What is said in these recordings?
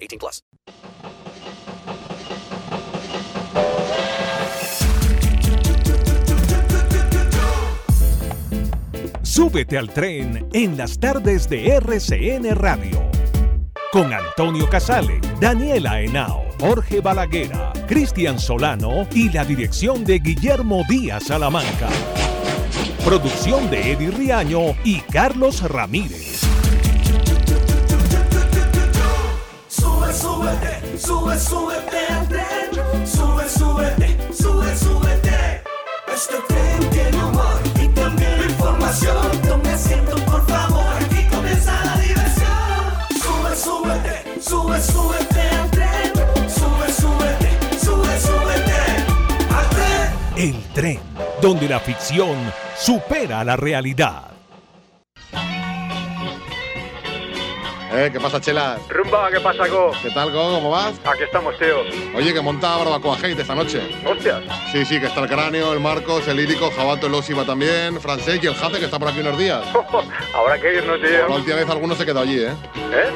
18 plus. Súbete al tren en las tardes de RCN Radio. Con Antonio Casale, Daniela Henao, Jorge Balaguera, Cristian Solano y la dirección de Guillermo Díaz Salamanca. Producción de Eddie Riaño y Carlos Ramírez. Sube, súbete al tren. Sube, súbete, sube, súbete. Este tren tiene humor y también información. Tome asiento, por favor. Aquí comienza la diversión. Sube, súbete, sube, súbete al tren. Sube, súbete, sube, súbete al tren. El tren, donde la ficción supera la realidad. Eh, ¿qué pasa, Chela? Rumba, ¿qué pasa, Go? ¿Qué tal, Go? ¿Cómo vas? Aquí estamos, tío. Oye, que monta barbacoa hate esta noche. Hostias. Sí, sí, que está el cráneo, el Marcos, el lírico, Jabato, el Osima también, Francés y el Jate, que está por aquí unos días. Habrá que irnos, tío. La última vez alguno se quedó allí, ¿eh? ¿Eh?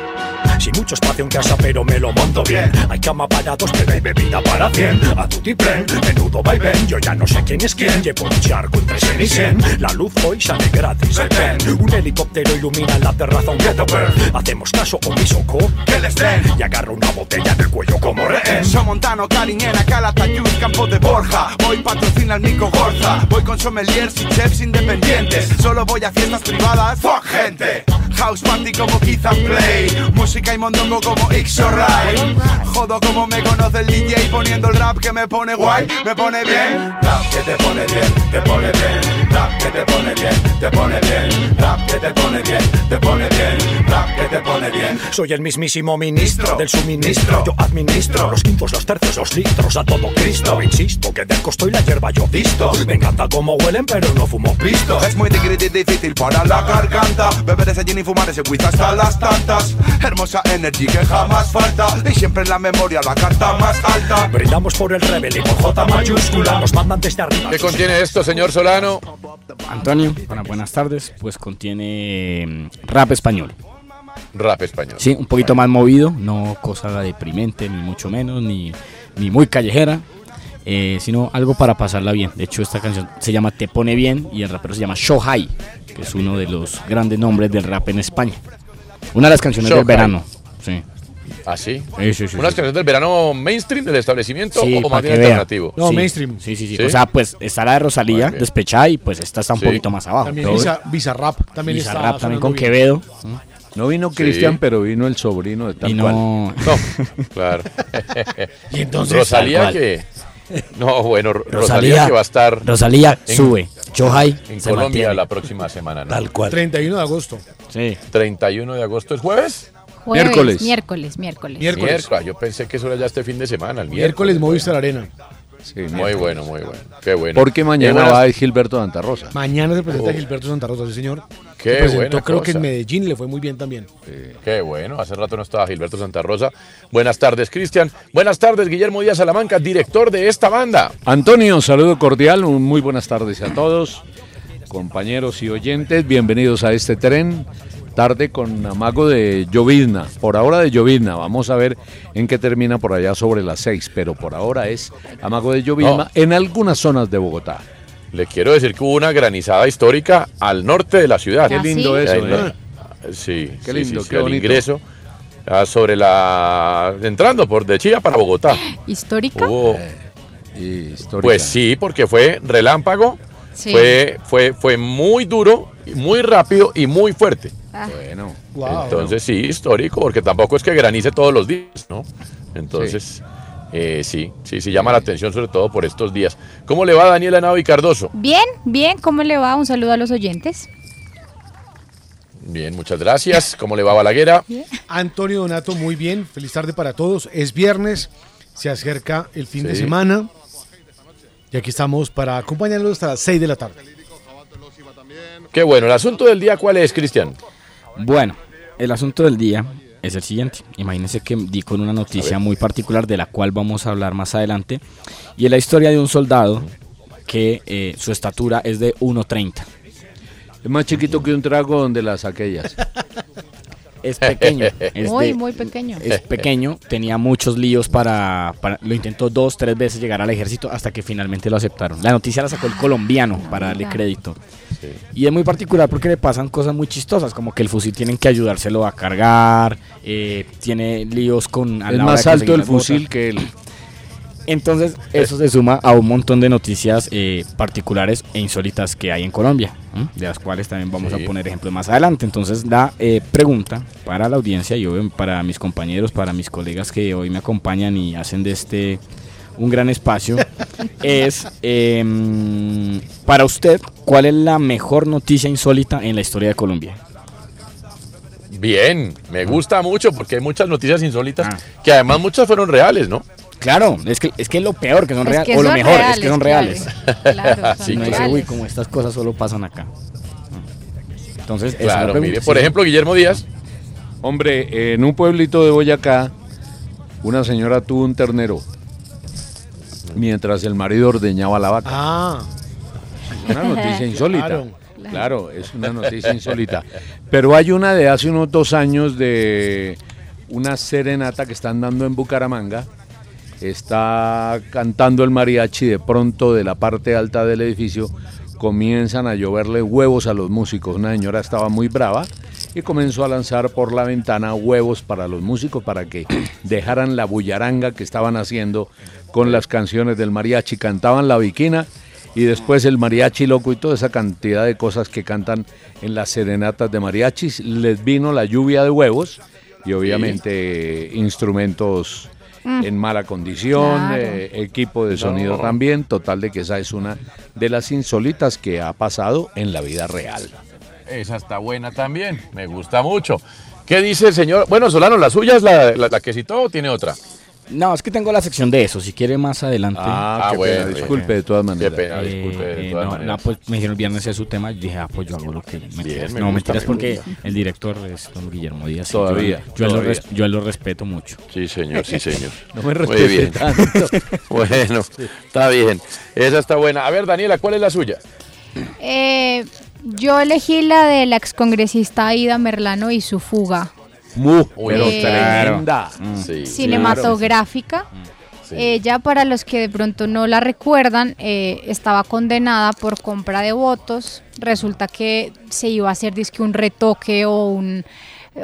Sin mucho espacio en casa, pero me lo monto bien. Hay cama para dos, pero hay bebida para cien. A tu tren, menudo vaivén. Yo ya no sé quién es quién. Llevo un charco entre cien y. La luz hoy sale gratis. Ven, un helicóptero ilumina la terraza, un ghetto bird. Hacemos caso omiso, que les den. Y agarro una botella del cuello como rehén. Somontano, Cariñena, Calatayud, Campo de Borja. Voy patrocina al Mico Gorza. Voy con sommeliers y chefs independientes. Solo voy a fiestas privadas. Fuck gente. House party como Kiss and Play. Música y mondongo como X o Ray. Jodo como me conoce el DJ poniendo el rap que me pone guay, me pone bien. Rap que te pone bien, te pone bien. Rap que te pone bien, te pone bien. Rap que te pone bien, te pone bien. Rap que te pone bien. Soy el mismísimo ministro del suministro. Yo administro los quintos, los tercios, los litros a todo Cristo. Insisto que del costo y la hierba yo visto. Me encanta cómo huelen, pero no fumo pisto. Es muy difícil, difícil para la garganta. Beber ese gin y fumar ese whisky hasta las tantas. Hermosa energy que jamás falta. Y siempre en la memoria la carta más alta. Brindamos por el rebel y por J mayúscula. Nos mandan desde arriba. ¿Qué contiene esto, señor Solano? Antonio, bueno, buenas tardes. Pues contiene mm, rap español. Rap español. Sí, un poquito más movido, no cosa deprimente, ni mucho menos, ni, ni muy callejera, eh, sino algo para pasarla bien. De hecho, esta canción se llama Te Pone Bien y el rapero se llama Shohai, que es uno de los grandes nombres del rap en España. Una de las canciones del verano. Sí. ¿Ah, sí? Sí, sí, sí, ¿Unas sí. canciones del verano mainstream del establecimiento Sí, o más bien vea. alternativo? Sí. Sí, sí, sí, O sea, pues está la de Rosalía, despechada, y pues esta está un Sí. poquito más abajo. También Bizarrap también está Bizarrap también con bien. Quevedo. No vino Sí. Cristian, pero vino el sobrino de tal Y no- cual. No, claro. Y entonces, Rosalía que. No, bueno, Ro- Rosalía, Rosalía- que va a estar. Rosalía sube. Shohai En se Colombia mantiene. la próxima semana. ¿no? Tal cual. 31 de agosto. Sí. 31 de agosto es jueves. Jueves, Miércoles. Miércoles, miércoles. Miércoles. Ah, Yo pensé que eso era ya este fin de semana, el Miércoles miércoles. Movistar Arena. Muy bueno, muy bueno. Qué bueno. Porque Qué mañana buenas- va Gilberto Santa Rosa. Mañana se presenta Oh. Gilberto Santa Rosa, sí señor. Qué se presentó buena creo que en. Medellín le fue muy bien también. Qué bueno, hace rato no estaba Gilberto Santa Rosa. Buenas tardes, Cristian. Buenas tardes, Guillermo Díaz Salamanca, director de esta banda. Antonio, saludo cordial, un muy buenas tardes a todos, compañeros y oyentes, bienvenidos a este tren. Tarde con amago de llovizna, por ahora de llovizna, vamos a ver en qué termina por allá sobre las seis, pero por ahora es amago de llovizna No. en algunas zonas de Bogotá. Le quiero decir que hubo una granizada histórica al norte de la ciudad. Qué lindo ¿Ah, sí? eso, Ahí no- ¿eh? Sí, Qué sí, lindo, sí, qué sí, bonito. ingreso. ah, sobre la. entrando por de Chía para Bogotá. ¿Histórica? Hubo- histórica. pues sí, porque fue relámpago, Sí. fue, fue, fue muy duro, muy rápido y muy fuerte. Ah. Bueno. Entonces sí, histórico, porque tampoco es que granice todos los días, ¿no? Entonces, eh, sí, sí, sí llama la atención sobre todo por estos días. ¿Cómo le va Daniela Nava y Cardoso? Bien, bien, ¿cómo le va? Un saludo a los oyentes. Bien, muchas gracias. ¿Cómo le va Balaguera? Antonio Donato, muy bien. Feliz tarde para todos. Es viernes, se acerca el fin de semana. Y aquí estamos para acompañarlos hasta las 6 de la tarde. Qué bueno, el asunto del día, ¿cuál es, Cristian? Bueno, el asunto del día es el siguiente. Imagínense que di con una noticia muy particular de la cual vamos a hablar más adelante. Y es la historia de un soldado que eh, su estatura es de 1.30. Es más chiquito que un trago donde las aquellas. Es pequeño. es muy, de- muy pequeño. Es pequeño, tenía muchos líos para, para- Lo intentó dos, tres veces llegar al ejército hasta que finalmente lo aceptaron. La noticia la sacó el colombiano para darle crédito. Y es muy particular porque le pasan cosas muy chistosas, como que el fusil tienen que ayudárselo a cargar, eh, tiene líos con... a Es la hora más de alto el botas. fusil que él. Entonces, eso se suma a un montón de noticias eh, particulares e insólitas que hay en Colombia, de las cuales también vamos Sí. a poner ejemplos más adelante. Entonces, la eh, pregunta para la audiencia y obvio para mis compañeros, para mis colegas que hoy me acompañan y hacen de este un gran espacio, es em, para usted, ¿cuál es la mejor noticia insólita en la historia de Colombia? Bien, me gusta mucho porque hay muchas noticias insólitas Ah. que además muchas fueron reales, ¿no? Claro, es que es que lo peor que son Es reales, que o lo mejor es que son reales. Claro, son Sí, no dice, uy, como estas cosas solo pasan acá. Entonces, Claro, pregunta. mire, por ejemplo, Guillermo Díaz. Hombre, en un pueblito de Boyacá, una señora tuvo un ternero mientras el marido ordeñaba la vaca. Ah. Una noticia insólita. Claro. Claro. es una noticia insólita. Pero hay una de hace unos dos años de una serenata que están dando en Bucaramanga. Está cantando el mariachi, de pronto de la parte alta del edificio comienzan a lloverle huevos a los músicos. Una señora estaba muy brava y comenzó a lanzar por la ventana huevos para los músicos para que dejaran la bullaranga que estaban haciendo con las canciones del mariachi. Cantaban la viquina y después el mariachi loco y toda esa cantidad de cosas que cantan en las serenatas de mariachis. Les vino la lluvia de huevos y obviamente instrumentos Mm. en mala condición, Claro. eh, equipo de sonido No. también. Total de que esa es una de las insólitas que ha pasado en la vida real. Esa está buena también, me gusta mucho. ¿Qué dice el señor? Bueno, Solano, ¿la suya es la, la- la que citó o tiene otra? No, es que tengo la sección de eso. Si quiere más adelante. Ah, qué pena, disculpe de todas maneras. Qué pena, Eh, disculpe de eh, todas no, maneras. no, pues me dijeron el viernes es su tema. y Dije, ah, pues yo hago lo que. Me no, gusta, mentiras me porque el director es don Guillermo Díaz. Todavía, Yo, yo, a él lo todavía. res- yo a él lo respeto mucho. Sí, señor, sí, señor. No me Muy respete bien. tanto. bueno, está bien. Esa está buena. A ver, Daniela, ¿cuál es la suya? Eh, yo elegí la de la excongresista Aida Merlano y su fuga Mu, Uy, pero Eh, tremenda. Sí, cinematográfica. Sí. Ella, para los que de pronto no la recuerdan, eh, estaba condenada por compra de votos. Resulta que se iba a hacer dizque un retoque o un...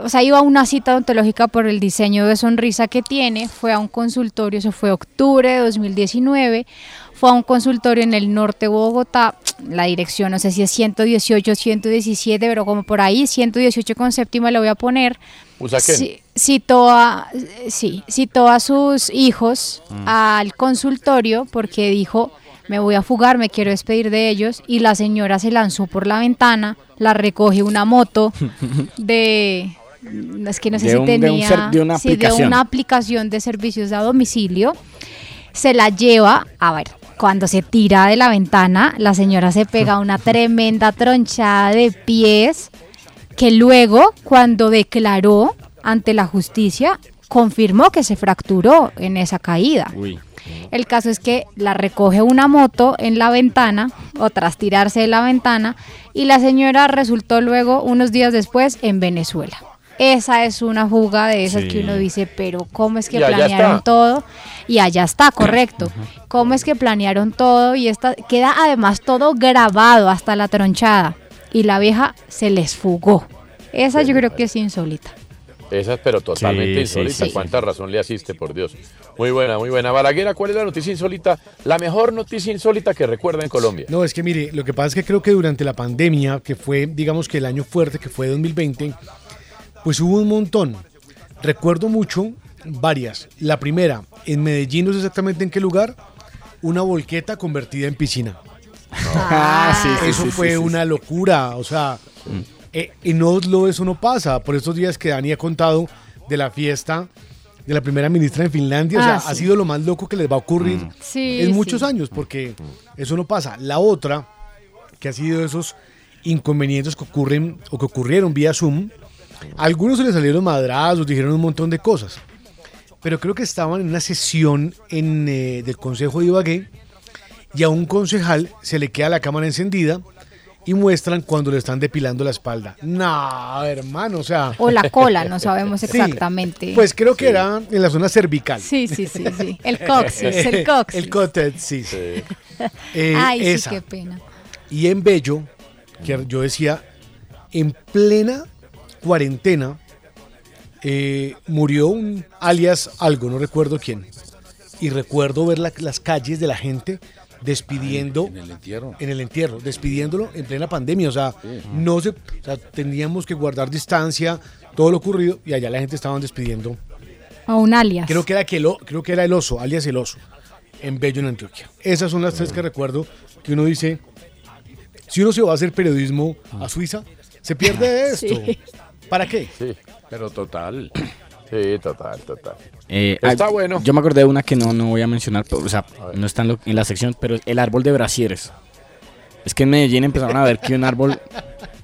O sea, iba a una cita odontológica por el diseño de sonrisa que tiene. Fue a un consultorio, eso fue octubre de 2019. Fue a un consultorio en el norte de Bogotá. La dirección, no sé si es 118 117, pero como por ahí, 118 con séptima le voy a poner. Sí, citó a, sí, citó a sus hijos al consultorio porque dijo, me voy a fugar, me quiero despedir de ellos. Y la señora se lanzó por la ventana, la recoge una moto de... Es que no sé De si un- de un tenía... de una sí, de aplicación. una aplicación de servicios a domicilio. Se la lleva, a ver, cuando se tira de la ventana, la señora se pega una tremenda tronchada de pies que luego, cuando declaró ante la justicia, confirmó que se fracturó en esa caída. Uy. El caso es que la recoge una moto en la ventana, o tras tirarse de la ventana, y la señora resultó luego, unos días después, en Venezuela. Esa es una fuga de esas Sí. que uno dice, pero ¿cómo es que Y planearon todo? Y allá está, correcto. ¿Cómo es que planearon todo? Y esta, queda además todo grabado hasta la tronchada. Y la vieja se les fugó. Esa yo creo que es insólita. Esa es pero totalmente Sí, sí, insólita. sí. ¿Cuánta razón le asiste, por Dios? Muy buena, muy buena. Balaguera, ¿cuál es la noticia insólita? La mejor noticia insólita que recuerda en Colombia. No, es que mire, lo que pasa es que creo que durante la pandemia, que fue, digamos que el año fuerte, que fue 2020, pues hubo un montón. Recuerdo mucho varias. La primera, en Medellín, no sé exactamente en qué lugar, una volqueta convertida en piscina. Ah, sí, sí, eso sí, fue sí, sí. una locura. O sea, eh, en Oslo eso no pasa. Por estos días que Dani ha contado de la fiesta de la primera ministra en Finlandia, o sea, Ah, ha sido lo más loco que les va a ocurrir Sí, en muchos sí. años, porque eso no pasa. La otra, que ha sido esos inconvenientes que ocurren o que ocurrieron vía Zoom, a algunos se les salieron madrazos, dijeron un montón de cosas, pero creo que estaban en una sesión en, eh, del Consejo de Ibagué y a un concejal se le queda la cámara encendida y muestran cuando le están depilando la espalda. No, hermano, o sea... O la cola, no sabemos Sí, exactamente. Pues creo que era en la zona cervical. Sí, sí, sí, sí. El coxis, el coxis. El coxis. Eh, Ay, esa. sí, qué pena. Y en Bello, que yo decía, en plena cuarentena, eh, murió un alias algo, no recuerdo quién. Y recuerdo ver la- las calles de la gente despidiendo En el entierro. en el entierro, despidiéndolo en plena pandemia. O sea, no se, o sea, teníamos que guardar distancia, todo lo ocurrido, y allá la gente estaban despidiendo. A un alias. Creo que era que el, o- creo que era el oso, alias el oso, en Bello en Antioquia. Esas son las tres que recuerdo que uno dice, si uno se va a hacer periodismo a Suiza, se pierde de esto. Sí. ¿Para qué? Sí. Pero total. Sí, total, total. Eh, Está ah, bueno. Yo me acordé de una que no, no voy a mencionar, pero, o sea, no está en, lo- en la sección, pero es el árbol de brasieres. Es que en Medellín empezaron a ver que un árbol,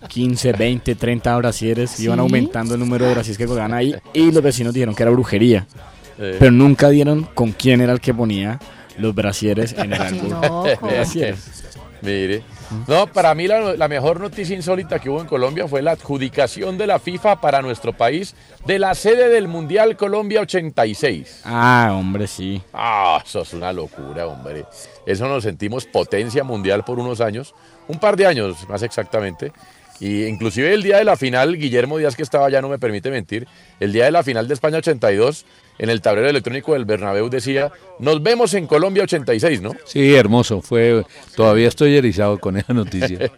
15, 20, 30 brasieres, iban ¿Sí? aumentando el número de brasieres que colgaban ahí y los vecinos dijeron que era brujería. Eh. Pero nunca dieron con quién era el que ponía los brasieres en el árbol. brasieres. Mire. No, para mí la, la mejor noticia insólita que hubo en Colombia fue la adjudicación de la FIFA para nuestro país de la sede del Mundial Colombia 86. Ah, hombre, sí. Ah, eso es una locura, hombre. Eso nos sentimos potencia mundial por unos años, un par de años más exactamente. Y inclusive el día de la final, Guillermo Díaz que estaba allá no me permite mentir, el día de la final de España 82, en el tablero electrónico del Bernabéu decía, nos vemos en Colombia 86, ¿no? Sí, hermoso. Fue, todavía estoy erizado con esa noticia.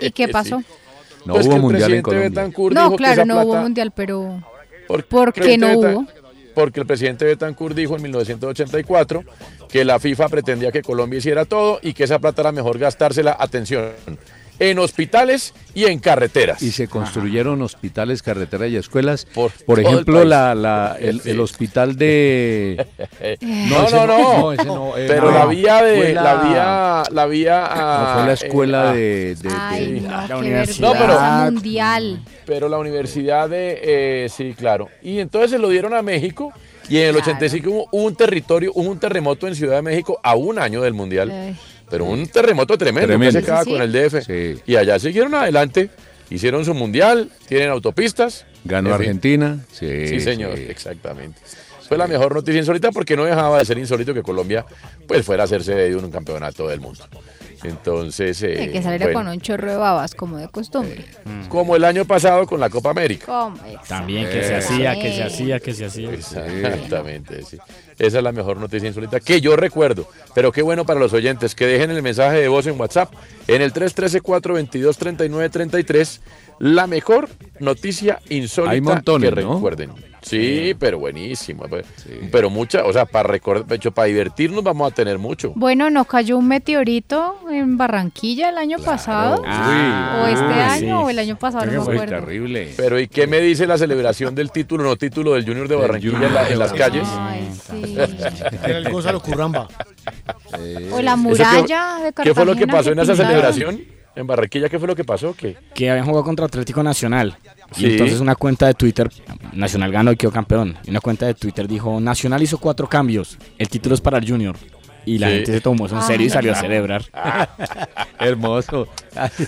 ¿Y qué pasó? No Pues hubo mundial en Colombia. Betancourt No, claro, no hubo mundial, pero Porque ¿Por el qué presidente no hubo? Porque el presidente Betancourt dijo en 1984 que la FIFA pretendía que Colombia hiciera todo y que esa plata era mejor gastársela, atención, en hospitales y en carreteras. Y se construyeron hospitales, carreteras y escuelas. Por, el ejemplo, la, la- el, Sí. el hospital de... No, ese no, no. no, ese no, eh, Pero no. la vía de la- la vía la vía No, fue la escuela eh, de, de- de- Ay, no, la universidad. vergüenza No, pero- mundial. pero la universidad de eh, sí, claro. Y entonces se lo dieron a México y en el Claro. 85 hubo un territorio, hubo un terremoto en Ciudad de México a un año del mundial. Ay. Pero un terremoto tremendo, Tremendo. que se acaba Sí, sí. con el DF. Sí. Y allá siguieron adelante, hicieron su mundial, tienen autopistas. Ganó En fin. Argentina. Sí, Sí, señor, sí. exactamente. Fue la mejor noticia insólita porque no dejaba de ser insólito que Colombia pues fuera a hacerse de un campeonato del mundo. Entonces, eh, Hay que salir bueno, con un chorro de babas, como de costumbre. como el año pasado con la Copa América. ¿Cómo? También que se hacía, que se hacía, que se hacía. Exactamente, sí. Esa es la mejor noticia insólita que yo recuerdo. Pero qué bueno para los oyentes que dejen el mensaje de voz en WhatsApp en el 313-422-3933. La mejor noticia insólita Hay montones, que ¿no? Sí, pero buenísimo. pues. Pero mucha, o sea, para recordar, de hecho, para divertirnos vamos a tener mucho. Bueno, ¿no cayó un meteorito en Barranquilla el año pasado? Ah, ¿O este año sí. o el año pasado? No me acuerdo. terrible. Pero ¿y qué me dice la celebración del título, no título del Junior de Barranquilla Junior en, la- de en las calles? Ay, sí. Era el Gonzalo Curramba. O la ¿Eso muralla qué, de Cartagena. ¿Qué fue lo que pasó en esa pintaron. celebración? En Barranquilla, ¿qué fue lo que pasó? ¿Qué? que habían jugado contra Atlético Nacional. Sí. Y entonces una cuenta de Twitter, Nacional ganó y quedó campeón. Y una cuenta de Twitter dijo, Nacional hizo cuatro cambios, el título es para el Junior. Y la Sí. gente se tomó eso en serio y salió a celebrar. Hermoso.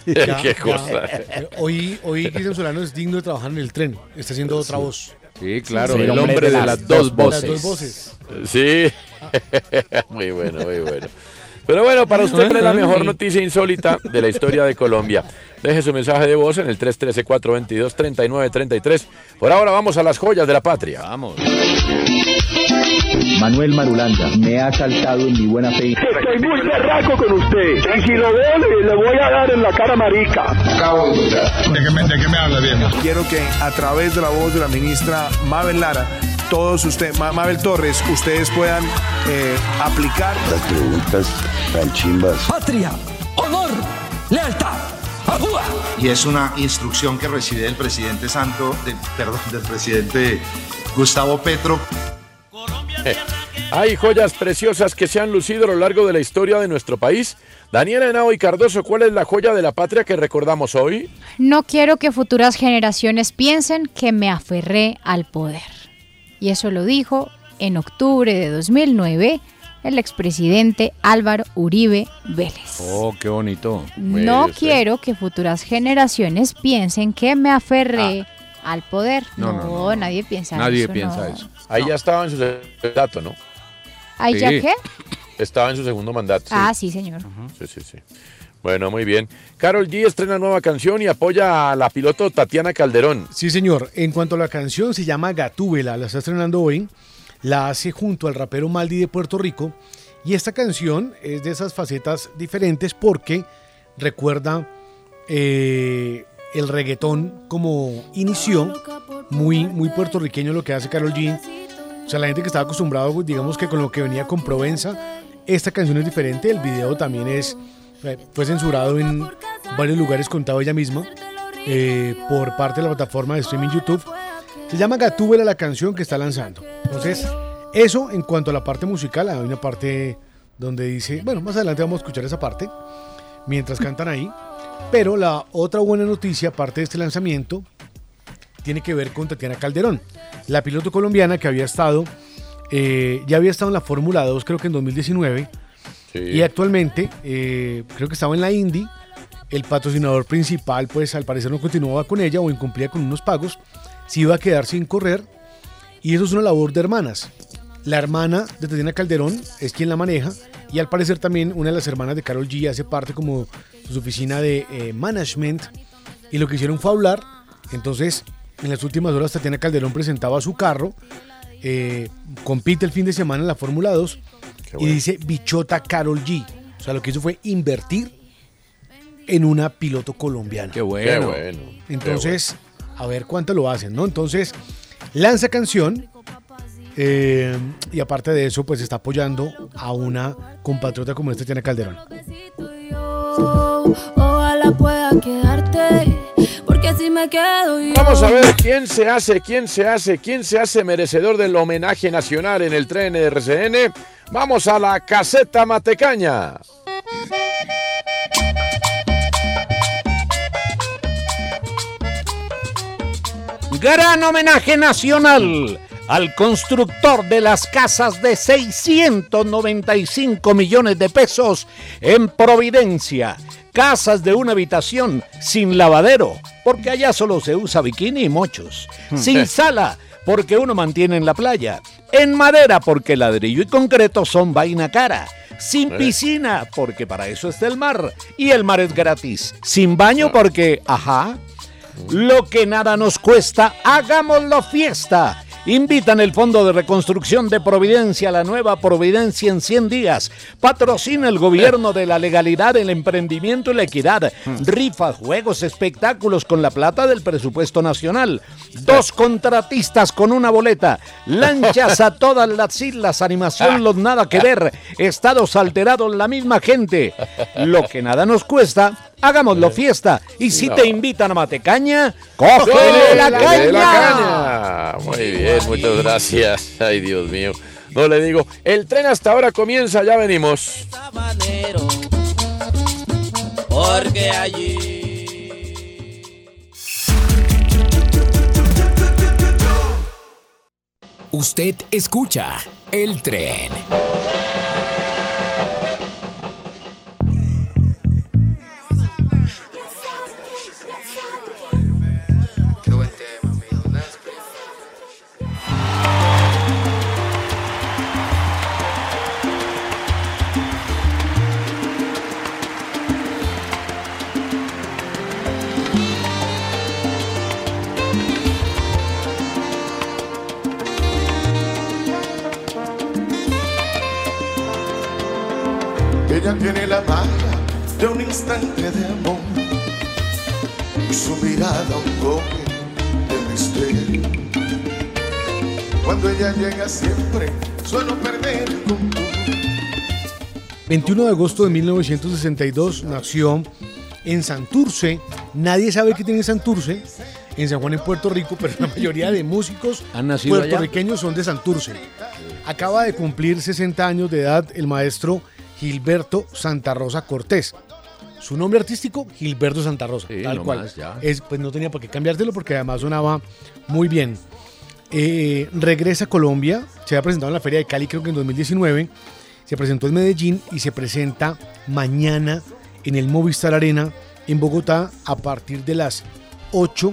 Ya, qué cosa. eh, Hoy, hoy Cristian Solano es digno de trabajar en el tren. Está haciendo otra voz. Sí, claro, Sí, el hombre de las dos Las voces. dos voces. Sí, muy bueno, muy bueno. Pero bueno, para usted es la mejor noticia insólita de la historia de Colombia. Deje su mensaje de voz en el 313-422-3933. Por ahora vamos a las joyas de la patria. Vamos. Manuel Marulanda me ha saltado en mi buena fe. Estoy muy berraco con usted. Y si lo veo, le, le voy a dar en la cara marica. Acabo de ¿De qué me, de qué me habla, bien? Quiero que a través de la voz de la ministra Mabel Lara, todos ustedes, Mabel Torres, ustedes puedan eh, aplicar. Las preguntas tan chimbas. Patria, honor, lealtad, agua. Y es una instrucción que recibe del presidente Santo, de- perdón, del presidente Gustavo Petro. Eh, Hay joyas preciosas que se han lucido a lo largo de la historia de nuestro país. Daniela Henao y Cardoso, ¿cuál es la joya de la patria que recordamos hoy? No quiero que futuras generaciones piensen que me aferré al poder. Y eso lo dijo en octubre de 2009 el expresidente Álvaro Uribe Vélez. Oh, qué bonito. No quiero que futuras generaciones piensen que me aferré al poder. No, No, no, no, nadie piensa Nadie eso. piensa no. eso. Ahí ya estaba en su mandato, ¿no? ¿Ahí ya qué? Estaba en su segundo mandato. Ah, sí, señor. Sí, sí, sí. Bueno, muy bien. Carol G estrena nueva canción y apoya a la piloto Tatiana Calderón. Sí, señor. En cuanto a la canción, se llama Gatúbela, la está estrenando hoy. La hace junto al rapero Maldi de Puerto Rico. Y esta canción es de esas facetas diferentes porque recuerda eh, el reggaetón como inició, muy, muy puertorriqueño lo que hace Carol G. O sea, la gente que estaba acostumbrado, digamos que con lo que venía con Provenza, esta canción es diferente. El video también es, fue censurado en varios lugares, contado ella misma, eh, por parte de la plataforma de streaming YouTube. Se llama Gatúbela la canción que está lanzando. Entonces, eso en cuanto a la parte musical, hay una parte donde dice, bueno, más adelante vamos a escuchar esa parte, mientras cantan ahí. Pero la otra buena noticia, aparte de este lanzamiento, tiene que ver con Tatiana Calderón, la piloto colombiana que había estado, eh, ya había estado en la Fórmula 2 creo que en 2019 y actualmente eh, creo que estaba en la Indy. El patrocinador principal pues al parecer no continuaba con ella o incumplía con unos pagos, se iba a quedar sin correr y eso es una labor de hermanas. La hermana de Tatiana Calderón es quien la maneja y al parecer también una de las hermanas de Carol G hace parte como su oficina de eh, management y lo que hicieron fue hablar. Entonces, en las últimas horas Tatiana Calderón presentaba su carro, eh, compite el fin de semana en la Fórmula 2 y dice Bichota Carol G. O sea, lo que hizo fue invertir en una piloto colombiana. Qué bueno. Qué bueno, qué Entonces, a ver cuánto lo hacen, ¿no? Entonces, lanza canción eh, y aparte de eso, pues está apoyando a una compatriota como esta Tatiana Calderón. Ojalá pueda porque si me quedo yo. Vamos a ver quién se hace, quién se hace, quién se hace merecedor del homenaje nacional en el tren de RCN. Vamos a la caseta matecaña. Gran homenaje nacional al constructor de las casas de 695 millones de pesos en Providencia. Casas de una habitación sin lavadero, porque allá solo se usa bikini y mochos. Sin sala, porque uno mantiene en la playa. En madera, porque ladrillo y concreto son vaina cara. Sin Eh. piscina, porque para eso está el mar. Y el mar es gratis. Sin baño, porque, ajá, lo que nada nos cuesta, hagámoslo fiesta. Invitan el Fondo de Reconstrucción de Providencia, la nueva Providencia en 100 días. Patrocina el gobierno de la legalidad, el emprendimiento y la equidad. Rifas, juegos, espectáculos con la plata del presupuesto nacional. Dos contratistas con una boleta. Lanchas a todas las islas, animación, los nada que ver. Estados alterados, la misma gente. Lo que nada nos cuesta, hagámoslo fiesta. Y si No. te invitan a Matecaña, cógele la Cógele la caña. caña. Muy bien, muchas gracias. Ay, Dios mío. No le digo, el tren hasta ahora comienza, ya venimos. Porque allí. Usted escucha el tren. 21 de agosto de 1962 nació en Santurce. Nadie sabe qué tiene Santurce. En San Juan, en Puerto Rico, pero la mayoría de músicos ¿Han nacido allá? puertorriqueños son de Santurce. Acaba de cumplir 60 años de edad el maestro Gilberto Santa Rosa Cortés. Su nombre artístico, Gilberto Santa Rosa. Sí, tal cual. ya. Es, pues no tenía por qué cambiártelo porque además sonaba muy bien. Eh, regresa a Colombia, se había presentado en la Feria de Cali creo que en 2019, se presentó en Medellín y se presenta mañana en el Movistar Arena en Bogotá a partir de las 8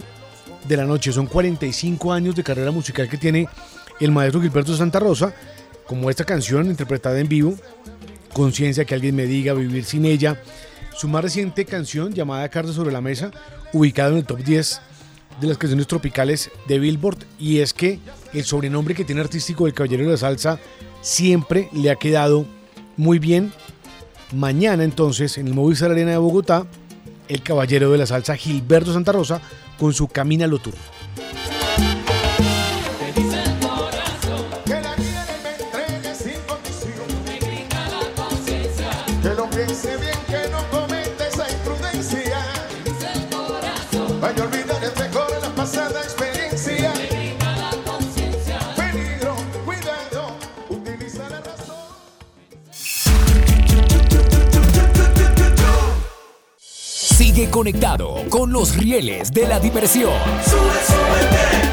de la noche. Son 45 años de carrera musical que tiene el maestro Gilberto Santa Rosa, como esta canción interpretada en vivo, Conciencia que alguien me diga, Vivir sin ella. Su más reciente canción llamada Cartas sobre la Mesa, ubicada en el top 10 de las canciones tropicales de Billboard. Y es que el sobrenombre que tiene artístico del Caballero de la Salsa siempre le ha quedado muy bien. Mañana entonces en el Movistar Arena de Bogotá, el Caballero de la Salsa Gilberto Santa Rosa con su Camina lo Tour. Conectado con los rieles de la diversión. With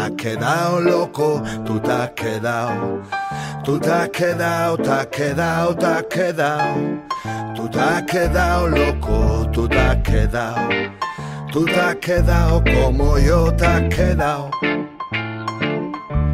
Has quedado loco, tú te has quedado. Tú te has quedado, te has quedado, te has quedado. Tú te has quedado loco, tú te has quedado. Tú te has quedado como yo te has quedado.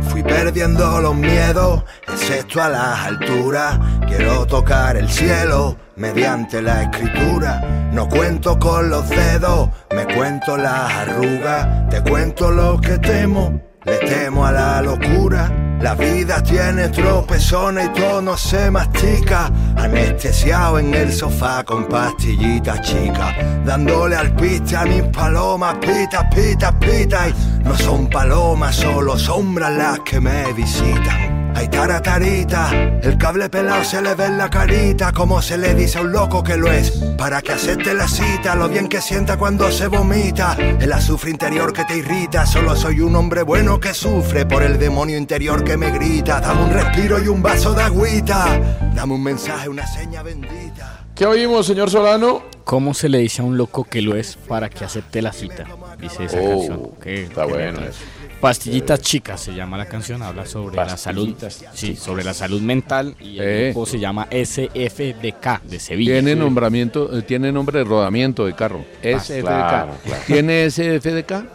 Fui perdiendo los miedos, excepto a las alturas. Quiero tocar el cielo mediante la escritura. No cuento con los dedos, me cuento las arrugas. Te cuento lo que temo, le temo a la locura. La vida tiene tropezones y todo no se mastica. Anestesiado en el sofá con pastillitas chicas. Dándole al piste a mis palomas, pita, pita, pita. Y no son palomas, solo sombras las que me visitan. Hay taratarita, el cable pelado se le ve en la carita, como se le dice a un loco que lo es, para que acepte la cita, lo bien que sienta cuando se vomita, el azufre interior que te irrita, solo soy un hombre bueno que sufre por el demonio interior que me grita, dame un respiro y un vaso de agüita, dame un mensaje, una seña bendita. ¿Qué oímos, señor Solano? ¿Cómo se le dice a un loco que lo es para que acepte la cita? Dice esa Oh, canción. Qué- está qué bueno eso. Pastillitas chicas se llama la canción, habla sobre la salud, sí, sobre la salud mental y el Eh. grupo se llama SFDK de Sevilla. Tiene Sí. nombramiento, eh, tiene nombre de rodamiento de carro. SFDK. claro, claro. ¿Tiene SFDK?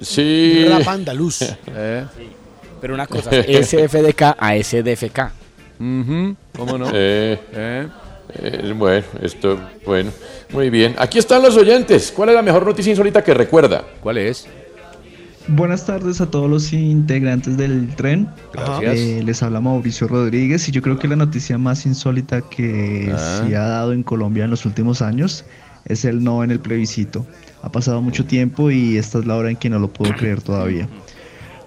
Sí. Rap andaluz. Eh. Pero una cosa, SFDK a SDFK. ¿Cómo no? Eh, eh, bueno, esto, bueno, muy bien. Aquí están los oyentes. ¿Cuál es la mejor noticia insólita que recuerda? ¿Cuál es? Buenas tardes a todos los integrantes del tren. Gracias. Eh, les habla Mauricio Rodríguez y yo creo que la noticia más insólita que Ah. se ha dado en Colombia en los últimos años es el no en el plebiscito. Ha pasado mucho tiempo y esta es la hora en que no lo puedo creer todavía.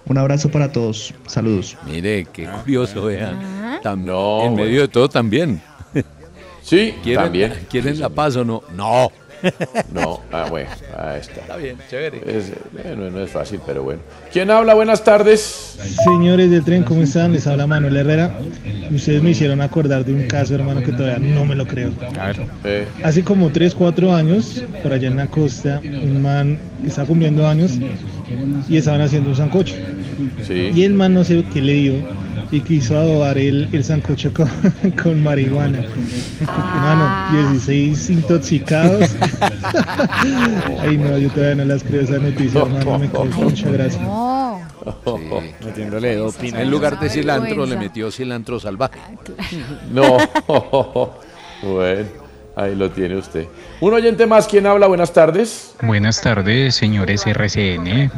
Un abrazo para todos. Saludos. Mire, qué curioso, vean. Tam- en medio de todo también. Sí, ¿Quieren, también. ¿Quieren la paz o no? No. No, ah, bueno, ahí está. Está bien, chévere. Es- bueno, no es fácil, pero bueno. ¿Quién habla? Buenas tardes. Señores del tren, ¿cómo están? Les habla Manuel Herrera. Ustedes me hicieron acordar de un caso, hermano, que todavía no me lo creo. Eh, Hace como 3, 4 años, por allá en la costa, un man estaba cumpliendo años y estaban haciendo un sancocho. Sí. Y el man no sé qué le dio y quiso adobar el, el sancocho con, con marihuana. Hermano, 16 intoxicados. Ay, no, yo todavía no las creo esa noticia, hermano. Me causa mucha gracia. No. Metiéndole doping. En lugar de cilantro le metió cilantro salvaje. No. bueno, ahí lo tiene usted. Un oyente más, ¿quién habla? Buenas tardes. Buenas tardes, señores RCN.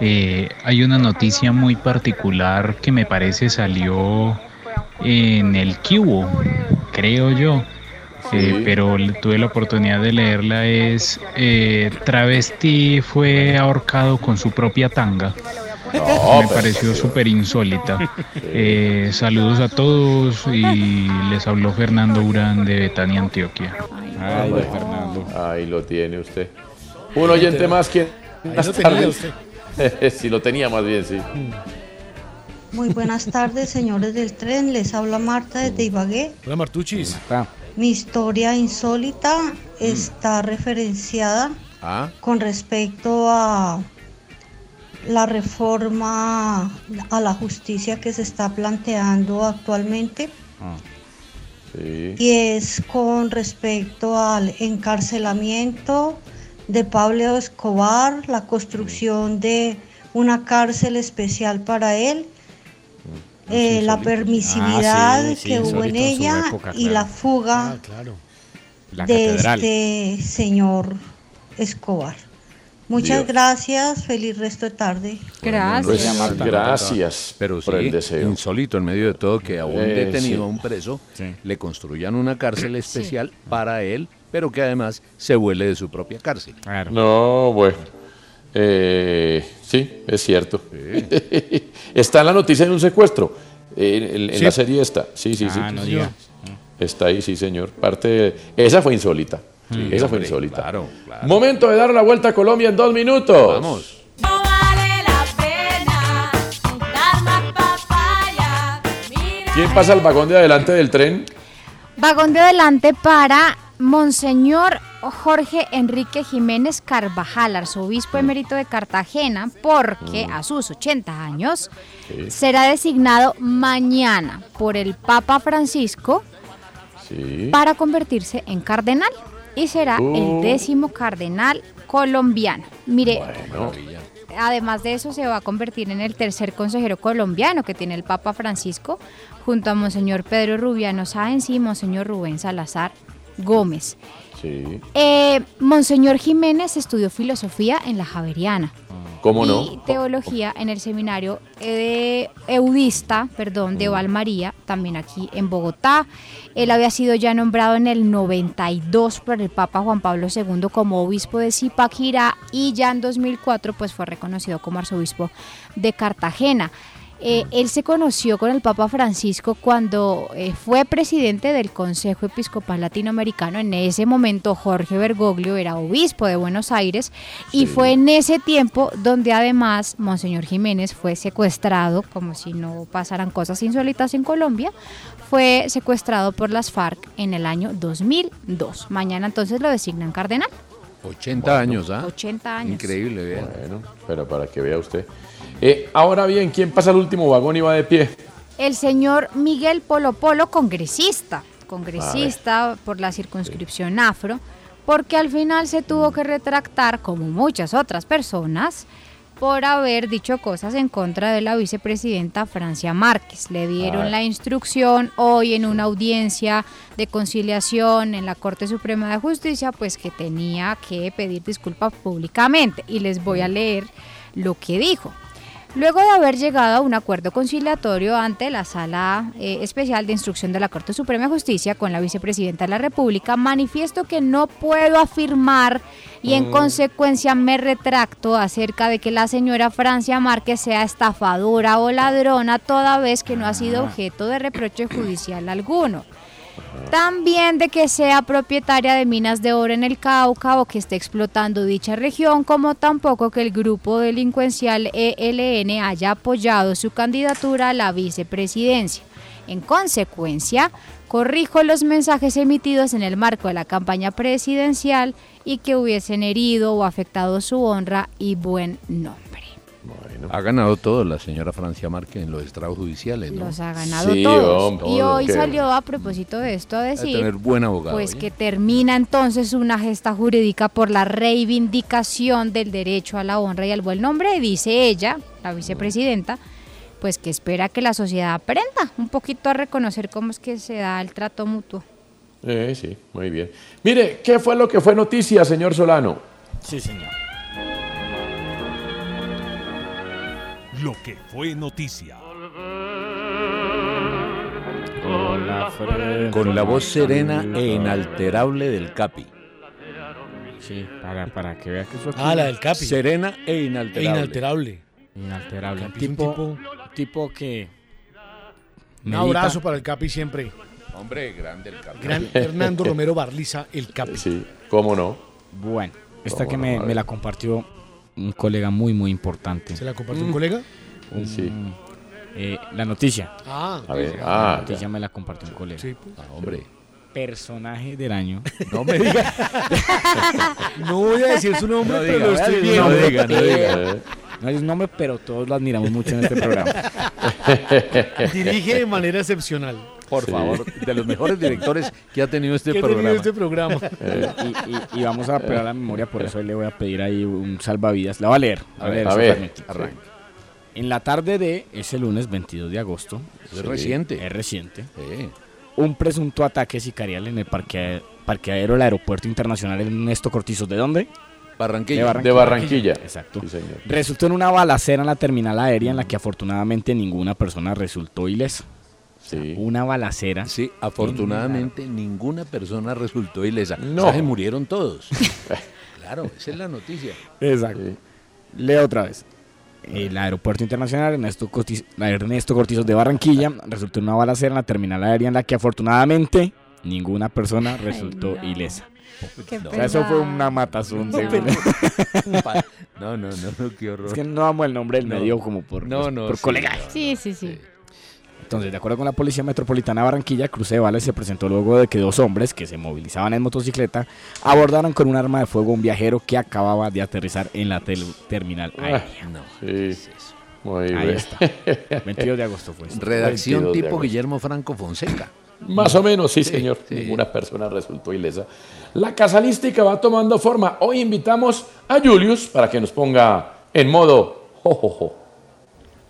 Eh, hay una noticia muy particular que me parece salió en el Kiwo, creo yo. Eh, Sí. pero tuve la oportunidad de leerla. Es eh, travesti fue ahorcado con su propia tanga. No, me pareció súper insólita. Eh, saludos a todos y les habló Fernando Urán de Betania, Antioquia. Ay, Bueno, Fernando. Ahí lo tiene usted. Un oyente más, ¿quién? Buenas tardes. sí, lo tenía más bien, sí. Muy buenas tardes, señores del tren. Les habla Marta desde Ibagué. Hola, Martuchis. Mi historia insólita está referenciada Ah, con respecto a la reforma a la justicia que se está planteando actualmente Sí. y es con respecto al encarcelamiento de Pablo Escobar, la construcción de una cárcel especial para él, eh, la permisividad Ah, sí, sí, que hubo en ella época, y claro. la fuga La de catedral. este señor Escobar. Muchas Dios. gracias, feliz resto de tarde. Gracias. Pues, gracias Pero sí, por el deseo. insólito en medio de todo que a un Eh, detenido, a sí. un preso, le construyan una cárcel especial para él, pero que además se vuele de su propia cárcel. No, bueno. Eh, sí, es cierto. está en la noticia de un secuestro. En, en- en Sí. la serie está. Sí, sí, sí. Ah, no. Está ahí, sí, señor. Parte de- Esa fue insólita. Sí, Esa fue insólita. claro, claro. Momento de dar la vuelta a Colombia en dos minutos. Vamos. ¿Quién pasa al vagón de adelante del tren? Vagón de adelante para Monseñor Jorge Enrique Jiménez Carvajal, arzobispo emérito de Cartagena, porque a sus 80 años Sí. será designado mañana por el Papa Francisco Sí. para convertirse en cardenal y será Uh. el décimo cardenal colombiano. Mire, Bueno. Además de eso, se va a convertir en el tercer consejero colombiano que tiene el Papa Francisco, junto a Monseñor Pedro Rubiano Sáenz y Monseñor Rubén Salazar Gómez. Sí. Eh, Monseñor Jiménez estudió filosofía en la Javeriana ¿Cómo y teología en el seminario eh, eudista, perdón, de Valmaría, también aquí en Bogotá. Él había sido ya nombrado en el 92 por el Papa Juan Pablo II como obispo de Zipaquirá y ya en 2004 pues fue reconocido como arzobispo de Cartagena. Eh, él se conoció con el Papa Francisco cuando eh, fue presidente del Consejo Episcopal Latinoamericano. En ese momento Jorge Bergoglio era obispo de Buenos Aires y fue en ese tiempo donde además Monseñor Jiménez fue secuestrado, como si no pasaran cosas insólitas en Colombia, fue secuestrado por las FARC en el año 2002. Mañana entonces lo designan cardenal. 80 años, ¿ah? 80 años. Increíble, vean. Bueno, pero para que vea usted. Eh, ahora bien, ¿quién pasa al último vagón y va de pie? El señor Miguel Polo Polo, congresista, congresista por la circunscripción afro, porque al final se tuvo que retractar, como muchas otras personas, por haber dicho cosas en contra de la vicepresidenta Francia Márquez. Le dieron la instrucción hoy en una audiencia de conciliación en la Corte Suprema de Justicia, pues que tenía que pedir disculpas públicamente. Y les voy a leer lo que dijo. Luego de haber llegado a un acuerdo conciliatorio ante la Sala eh, Especial de Instrucción de la Corte Suprema de Justicia con la Vicepresidenta de la República, manifiesto que no puedo afirmar y en Mm. consecuencia me retracto acerca de que la señora Francia Márquez sea estafadora o ladrona toda vez que no ha sido objeto de reproche judicial alguno. También de que sea propietaria de minas de oro en el Cauca o que esté explotando dicha región, como tampoco que el grupo delincuencial ELN haya apoyado su candidatura a la vicepresidencia. En consecuencia, corrijo los mensajes emitidos en el marco de la campaña presidencial y que hubiesen herido o afectado su honra y buen nombre. Ha ganado todo la señora Francia Márquez en los estrados judiciales, ¿no? Los ha ganado todos. y hoy salió a propósito de esto a decir tener buen abogado, pues ¿eh? que termina entonces una gesta jurídica por la reivindicación del derecho a la honra y al buen nombre, dice ella, la vicepresidenta, pues que espera que la sociedad aprenda un poquito a reconocer cómo es que se da el trato mutuo. Eh, sí, muy bien. Mire, ¿qué fue lo que fue noticia, señor Solano? Sí, señor. Lo que fue noticia. Con la voz serena e inalterable del Capi. Sí, para, para que vea que eso aquí- Ah, la del Capi. Serena e inalterable. E inalterable. Inalterable. Capi tipo, tipo que. Un abrazo para el Capi siempre. Hombre, grande el Capi. Gran Hernando Romero Barliza, el Capi. Sí, cómo no. Bueno, esta ¿Cómo que no? me, me la compartió un colega muy, muy importante. ¿Se la compartió un colega? Un- Sí. eh, la noticia. Ah. A ver, La ah, noticia ya. me la compartió un colega. Sí, pues. Ah, hombre. Personaje del año. No me diga. No voy a decir su nombre, No pero diga, lo estoy no viendo. diga, no diga. Eh. No es un nombre, pero todos lo admiramos mucho en este programa. Dirige de manera excepcional. Por favor, de los mejores directores que ha tenido este ¿Qué ha tenido programa. este programa? Eh, y, y- y vamos a apelar la memoria, por eso le voy a pedir ahí un salvavidas. La voy a leer. A ver, a ver. En la tarde de ese lunes 22 de agosto. Es reciente. Es reciente. Sí. Un presunto ataque sicarial en el parque- parqueadero del Aeropuerto Internacional Ernesto Cortizos. ¿De dónde? Barranquilla. De Barranquilla. Exacto. Sí, señor. Resultó en una balacera en la terminal aérea en la que afortunadamente ninguna persona resultó ilesa. Sí. Una balacera. Sí, afortunadamente ninguna persona resultó ilesa. No. O sea, se murieron todos. claro, esa es la noticia. Exacto. Leo otra vez. El aeropuerto internacional Ernesto, Cortiz- Ernesto Cortizos de Barranquilla resultó en una balacera en la terminal aérea en la que afortunadamente ninguna persona resultó ilesa. Qué O sea, eso fue una matazón. No, No, no, no, no, qué horror. Es que no damos el nombre del No. medio como por, No, pues, no, por sí, colega. no. Sí, sí, sí. Entonces, de acuerdo con la Policía Metropolitana de Barranquilla, cruce de balas se presentó luego de que dos hombres que se movilizaban en motocicleta abordaron con un arma de fuego a un viajero que acababa de aterrizar en la tel- terminal aérea. Sí. Muy Ahí bien. está. 22 de agosto fue. esto. Redacción 22 de tipo. Guillermo Franco Fonseca. Más o menos, sí, Sí, señor. sí. Ninguna persona resultó ilesa. La casalística va tomando forma. Hoy invitamos a Julius para que nos ponga en modo jojojo.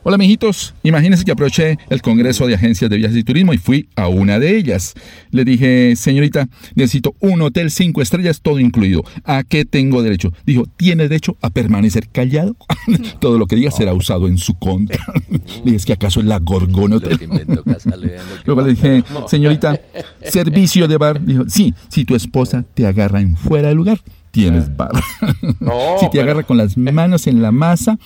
Hola, mijitos. Imagínense que aproveché el Congreso de Agencias de Viajes y Turismo y fui a una de ellas. Le dije, señorita, necesito un hotel cinco estrellas, todo incluido. ¿A qué tengo derecho? Dijo, tiene derecho a permanecer callado. todo lo que diga será usado en su contra. le dije, ¿es que acaso es la Gorgona Hotel? Luego le dije, señorita, servicio de bar. Dijo, sí, si tu esposa te agarra en fuera de lugar, tienes bar. No, si te pero- agarra con las manos en la masa,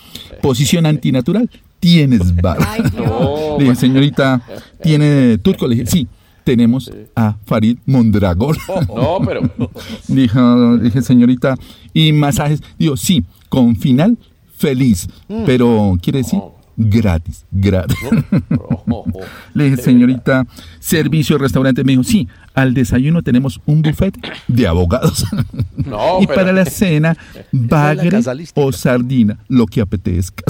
posición antinatural, tienes bar. no. Le dije, señorita, ¿tiene turco? Le dije, sí, tenemos a Farid Mondragón. No, pero. Dijo, dije, señorita, ¿y masajes? Digo, sí, con final feliz, Mm. pero quiere decir gratis, gratis. Le dije, señorita, servicio restaurante. Me dijo, sí, al desayuno tenemos un buffet de abogados. No, y pero- para la cena, bagre o sardina, lo que apetezca.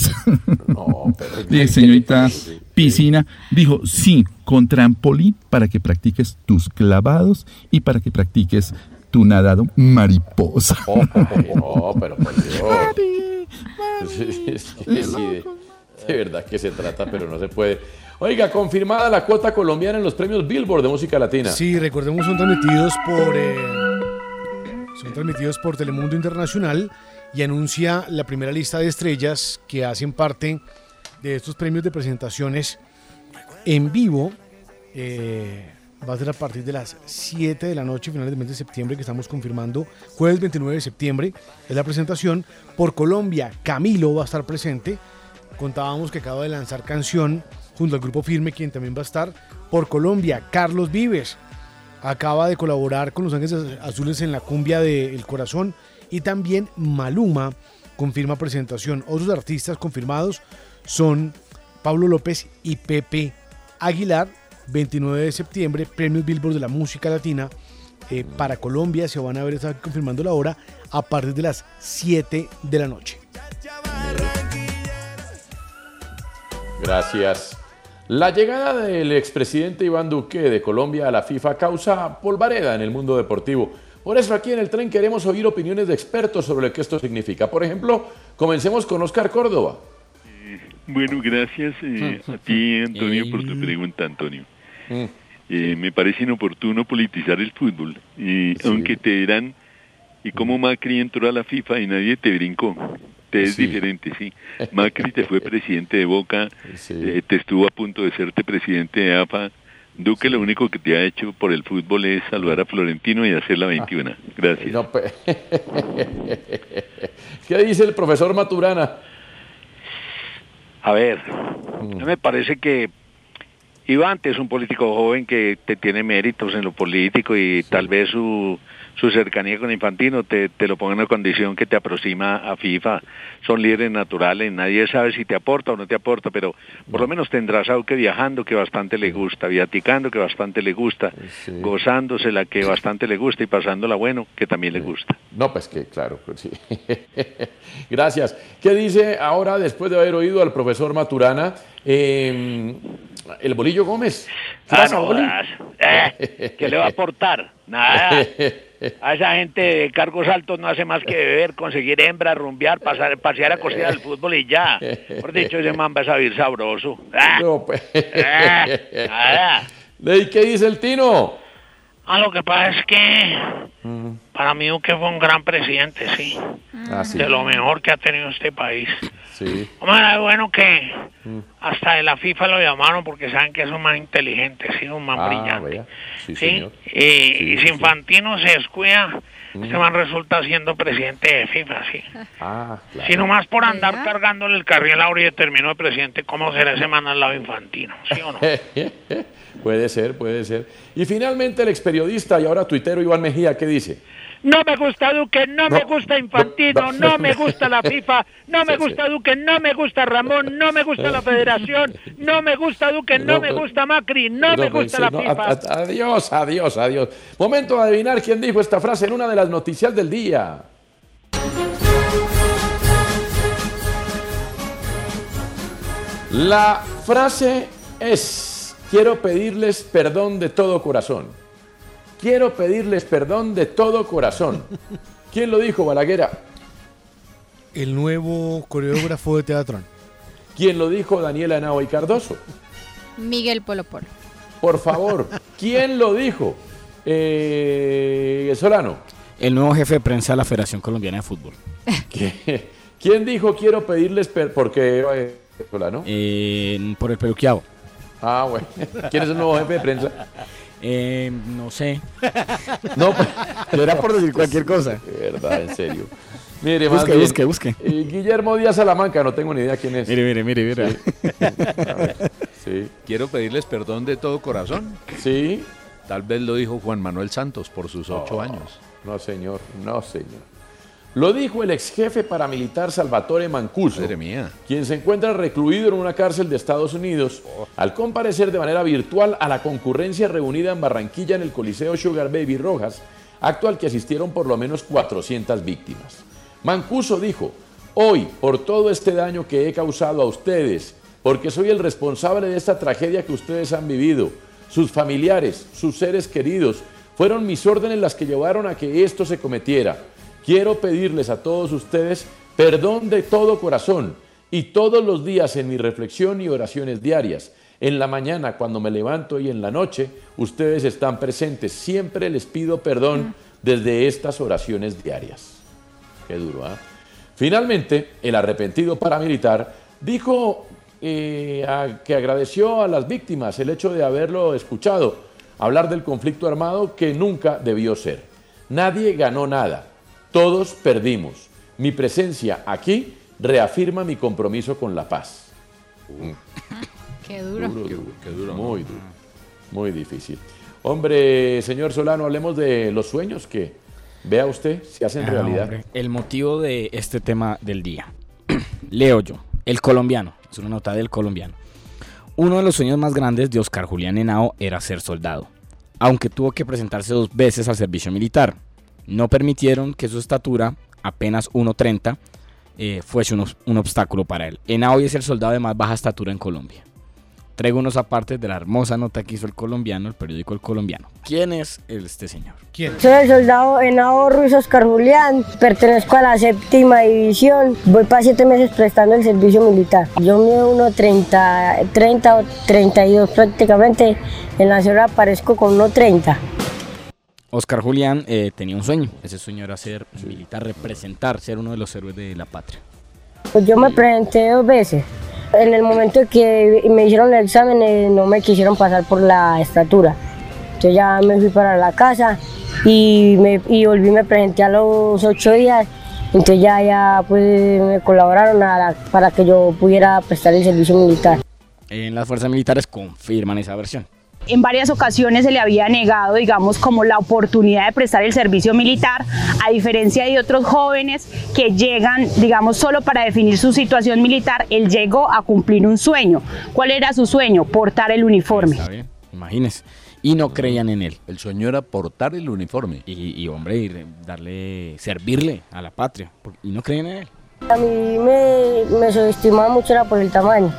No, pero. Le dije, señorita, piscina. Dijo, sí, con trampolín para que practiques tus clavados y para que practiques tu nadado mariposa. Oh, oh, oh, no, pero por Dios. Sí, sí, sí, de, verdad que se trata, pero no se puede. Oiga, confirmada la cuota colombiana en los premios Billboard de música latina. Sí, recordemos, son transmitidos por, eh, son transmitidos por Telemundo Internacional y anuncia la primera lista de estrellas que hacen parte de estos premios de presentaciones en vivo. Eh, va a ser a partir de las 7 de la noche, finales del mes de septiembre, que estamos confirmando. Jueves 29 de septiembre es la presentación. Por Colombia, Camilo va a estar presente. Contábamos que acaba de lanzar canción junto al grupo Firme, quien también va a estar. Por Colombia, Carlos Vives acaba de colaborar con Los Ángeles Azules en la cumbia de Corazón. Y también Maluma confirma presentación. Otros artistas confirmados son Pablo López y Pepe Aguilar. 29 de septiembre, premios Billboard de la música latina. eh, para Colombia se van a ver, está confirmando la hora, a partir de las 7 de la noche. Gracias. La llegada del expresidente Iván Duque de Colombia a la FIFA causa polvareda en el mundo deportivo. Por eso aquí en el tren queremos oír opiniones de expertos sobre lo que esto significa. Por ejemplo, comencemos con Oscar Córdoba. Bueno, gracias eh, a ti, Antonio, por tu pregunta, Antonio. Eh, me parece inoportuno politizar el fútbol, y aunque te dirán, ¿y cómo Macri entró a la FIFA y nadie te brincó? Es Sí. diferente, sí. Macri te fue presidente de Boca, eh, te estuvo a punto de serte presidente de AFA. Duque lo único que te ha hecho por el fútbol es saludar a Florentino y hacer la 21. Gracias. No, pe- ¿Qué dice el profesor Maturana? A ver, mí me parece que Iván es un político joven que te tiene méritos en lo político y tal vez su, su cercanía con Infantino te, te lo ponga en una condición que te aproxima a FIFA. Son líderes naturales, nadie sabe si te aporta o no te aporta, pero por lo menos tendrás algo que viajando que bastante le gusta, viaticando que bastante le gusta, gozándosela que bastante le gusta y pasándola bueno que también le gusta. No, pues que claro, pues sí. Gracias. ¿Qué dice ahora, después de haber oído al profesor Maturana, eh, el Bolillo Gómez? ¿Qué Ah, no. Eh, ¿Qué le va a aportar? Nada. A esa gente de cargos altos no hace más que beber, conseguir hembras, rumbear, pasar, pasear a cosilla del fútbol y ya. Por dicho, ese man va a saber sabroso. Ah, No, pues. eh, nada. ¿Y qué dice el Tino? Ah, lo que pasa es que para mí Duque fue un gran presidente, sí. Ah, sí. De lo mejor que ha tenido este país. Sí. Hombre, era bueno que Mm. hasta de la FIFA lo llamaron porque saben que es un más inteligente, sí, un más Ah, brillante. Sí, Sí, señor. y, Sí, y si sí. Infantino se descuida, Mm. este man resulta siendo presidente de FIFA, sí. Ah, claro. Si nomás por andar cargándole el carril a Uribe terminó de presidente, ¿cómo será ese man al lado de Infantino? ¿Sí o no? puede ser, puede ser. Y finalmente el experiodista y ahora tuitero Iván Mejía, ¿qué dice? No me gusta Duque, no, me gusta Infantino, no, me gusta la FIFA, no me gusta Duque, no me gusta Ramón, no me gusta la Federación, no me gusta Duque, no, No, me gusta Macri, no, me No, gusta la no, FIFA. adiós, adiós, adiós. Momento de adivinar quién dijo esta frase en una de las noticias del día. La frase es, quiero pedirles perdón de todo corazón. Quiero pedirles perdón de todo corazón. ¿Quién lo dijo, Balaguera? El nuevo coreógrafo de teatro. ¿Quién lo dijo, Daniela Nava y Cardoso? Miguel Polo Polo. Por favor, ¿quién lo dijo? Eh, Solano. El nuevo jefe de prensa de la Federación Colombiana de Fútbol. ¿Quién dijo quiero pedirles per por qué eh, Solano? Eh, por el peluqueado. Ah, bueno. ¿Quién es el nuevo jefe de prensa? Eh, no sé. No, pues, Era por decir cualquier cosa. De verdad, en serio. Mire, Busque, bien, busque, busque. eh, Guillermo Díaz Salamanca, no tengo ni idea quién es. Mire, mire, mire, mire. Sí. Quiero pedirles perdón de todo corazón. Sí. Tal vez lo dijo Juan Manuel Santos por sus ocho Oh, años. No, señor, no, señor. Lo dijo el ex jefe paramilitar Salvatore Mancuso, quien se encuentra recluido en una cárcel de Estados Unidos al comparecer de manera virtual a la concurrencia reunida en Barranquilla en el Coliseo Sugar Baby Rojas, acto al que asistieron por lo menos 400 víctimas. Mancuso dijo, hoy, por todo este daño que he causado a ustedes, porque soy el responsable de esta tragedia que ustedes han vivido, sus familiares, sus seres queridos, fueron mis órdenes las que llevaron a que esto se cometiera. Quiero pedirles a todos ustedes perdón de todo corazón y todos los días en mi reflexión y oraciones diarias. En la mañana, cuando me levanto y en la noche, ustedes están presentes. Siempre les pido perdón desde estas oraciones diarias. Qué duro, ¿ah? Finalmente, el arrepentido paramilitar dijo eh, a- que agradeció a las víctimas el hecho de haberlo escuchado hablar del conflicto armado que nunca debió ser. Nadie ganó nada, todos perdimos. Mi presencia aquí reafirma mi compromiso con la paz. Qué duro. qué duro, Muy duro. Muy difícil. Hombre, señor Solano, hablemos de los sueños que vea usted si hacen Ah, realidad. hombre, El motivo de este tema del día. Leo yo. El colombiano. Es una nota del colombiano. Uno de los sueños más grandes de Oscar Julián Henao era ser soldado, aunque tuvo que presentarse dos veces al servicio militar. No permitieron que su estatura, apenas 1.30, eh, fuese un, un obstáculo para él. Henao hoy es el soldado de más baja estatura en Colombia. Traigo unos apartes de la hermosa nota que hizo el colombiano, el periódico El Colombiano. ¿Quién es este señor? ¿Quién? Soy el soldado Henao Ruiz Oscar Julián, pertenezco a la séptima división, voy para siete meses prestando el servicio militar. Yo mido uno 30, 30 o 32 prácticamente, en la ciudad aparezco con 1.30. Oscar Julián eh, tenía un sueño. Ese sueño era ser militar, representar, ser uno de los héroes de la patria. Pues yo me presenté dos veces. En el momento en que me hicieron el examen eh, no me quisieron pasar por la estatura. Yo ya me fui para la casa y, me, y volví, me presenté a los ocho días. Entonces ya, ya pues, me colaboraron a la- para que yo pudiera prestar el servicio militar. En las fuerzas militares confirman esa versión. En varias ocasiones se le había negado, digamos, como la oportunidad de prestar el servicio militar, a diferencia de otros jóvenes que llegan, digamos, solo para definir su situación militar, él llegó a cumplir un sueño. ¿Cuál era su sueño? Portar el uniforme. Está bien, imagínese. Y no creían en él. El sueño era portar el uniforme. Y, y, hombre, y darle, servirle a la patria. Y no creían en él. A mí me, me subestimaba mucho era por el tamaño,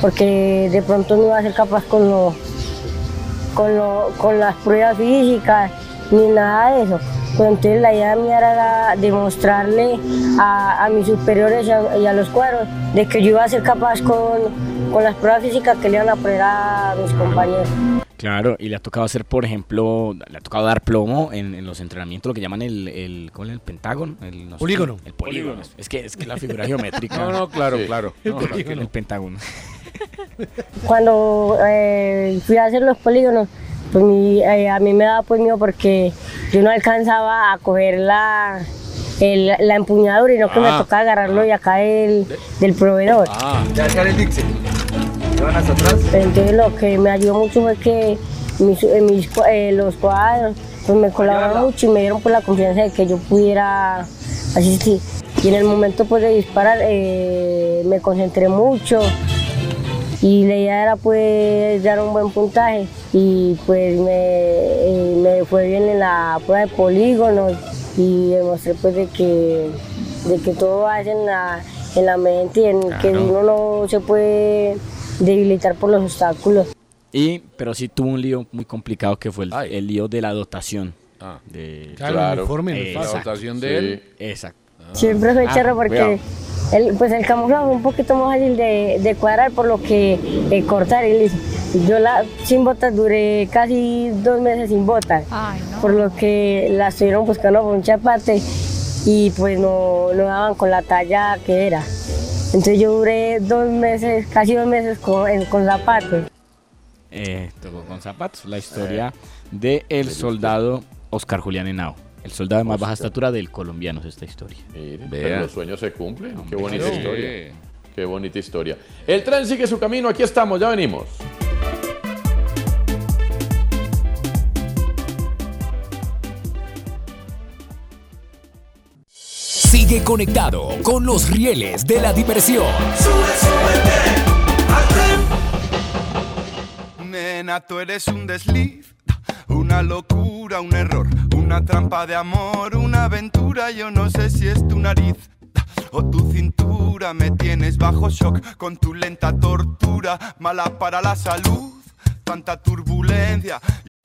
porque de pronto no iba a ser capaz con, lo, con, lo, con las pruebas físicas ni nada de eso. Pero entonces la idea mía era demostrarle a, a mis superiores y a, y a los cuadros de que yo iba a ser capaz con, con las pruebas físicas que le iban a poner a mis compañeros. Claro, y le ha tocado hacer, por ejemplo, le ha tocado dar plomo en, en los entrenamientos, lo que llaman el, el, ¿cómo es el pentágono? El, no sé, Polígono. El polígono. Es que es que la figura geométrica. No, no, claro, claro. No, el pentágono. Cuando eh, fui a hacer los polígonos, pues mi- eh, a mí me daba pues miedo porque yo no alcanzaba a coger la, el- la empuñadura y no que me Ah. tocaba agarrarlo y acá del, del proveedor. Ya el Dixie. Entonces lo que me ayudó mucho fue que mis, eh, mis eh, los cuadros pues me colaboraron mucho y me dieron pues la confianza de que yo pudiera asistir. Y en el momento pues de disparar eh, me concentré mucho y la idea era pues dar un buen puntaje y pues me, eh, me fue bien en la prueba de polígonos y demostré pues de que, de que todo va en la, en la mente y en que uno no se puede debilitar por los obstáculos. Y, pero sí tuvo un lío muy complicado que fue el, el lío de la dotación. de, Claro, el uniforme no. La dotación de él. Exacto. Siempre fue Ah, charro porque el, pues el camuflaje fue un poquito más fácil de, de cuadrar por lo que eh, cortar y listo. Yo la, sin botas duré casi dos meses sin botas, por lo que la estuvieron buscando por mucha parte y pues no, no daban con la talla que era. Entonces yo duré dos meses, casi dos meses con, en- con zapatos. Eh, tocó con zapatos. La historia de el soldado Oscar Julián Henao. El soldado de más baja estatura del colombiano es esta historia. Miren, Vea. pero los sueños se cumplen. Qué bonita historia. Qué bonita historia. El tren sigue su camino. Aquí estamos, ya venimos. Sigue conectado con los rieles de la diversión. Nena, tú eres un desliz, una locura, un error, una trampa de amor, una aventura. Yo no sé si es tu nariz o tu cintura. Me tienes bajo shock con tu lenta tortura, mala para la salud, tanta turbulencia.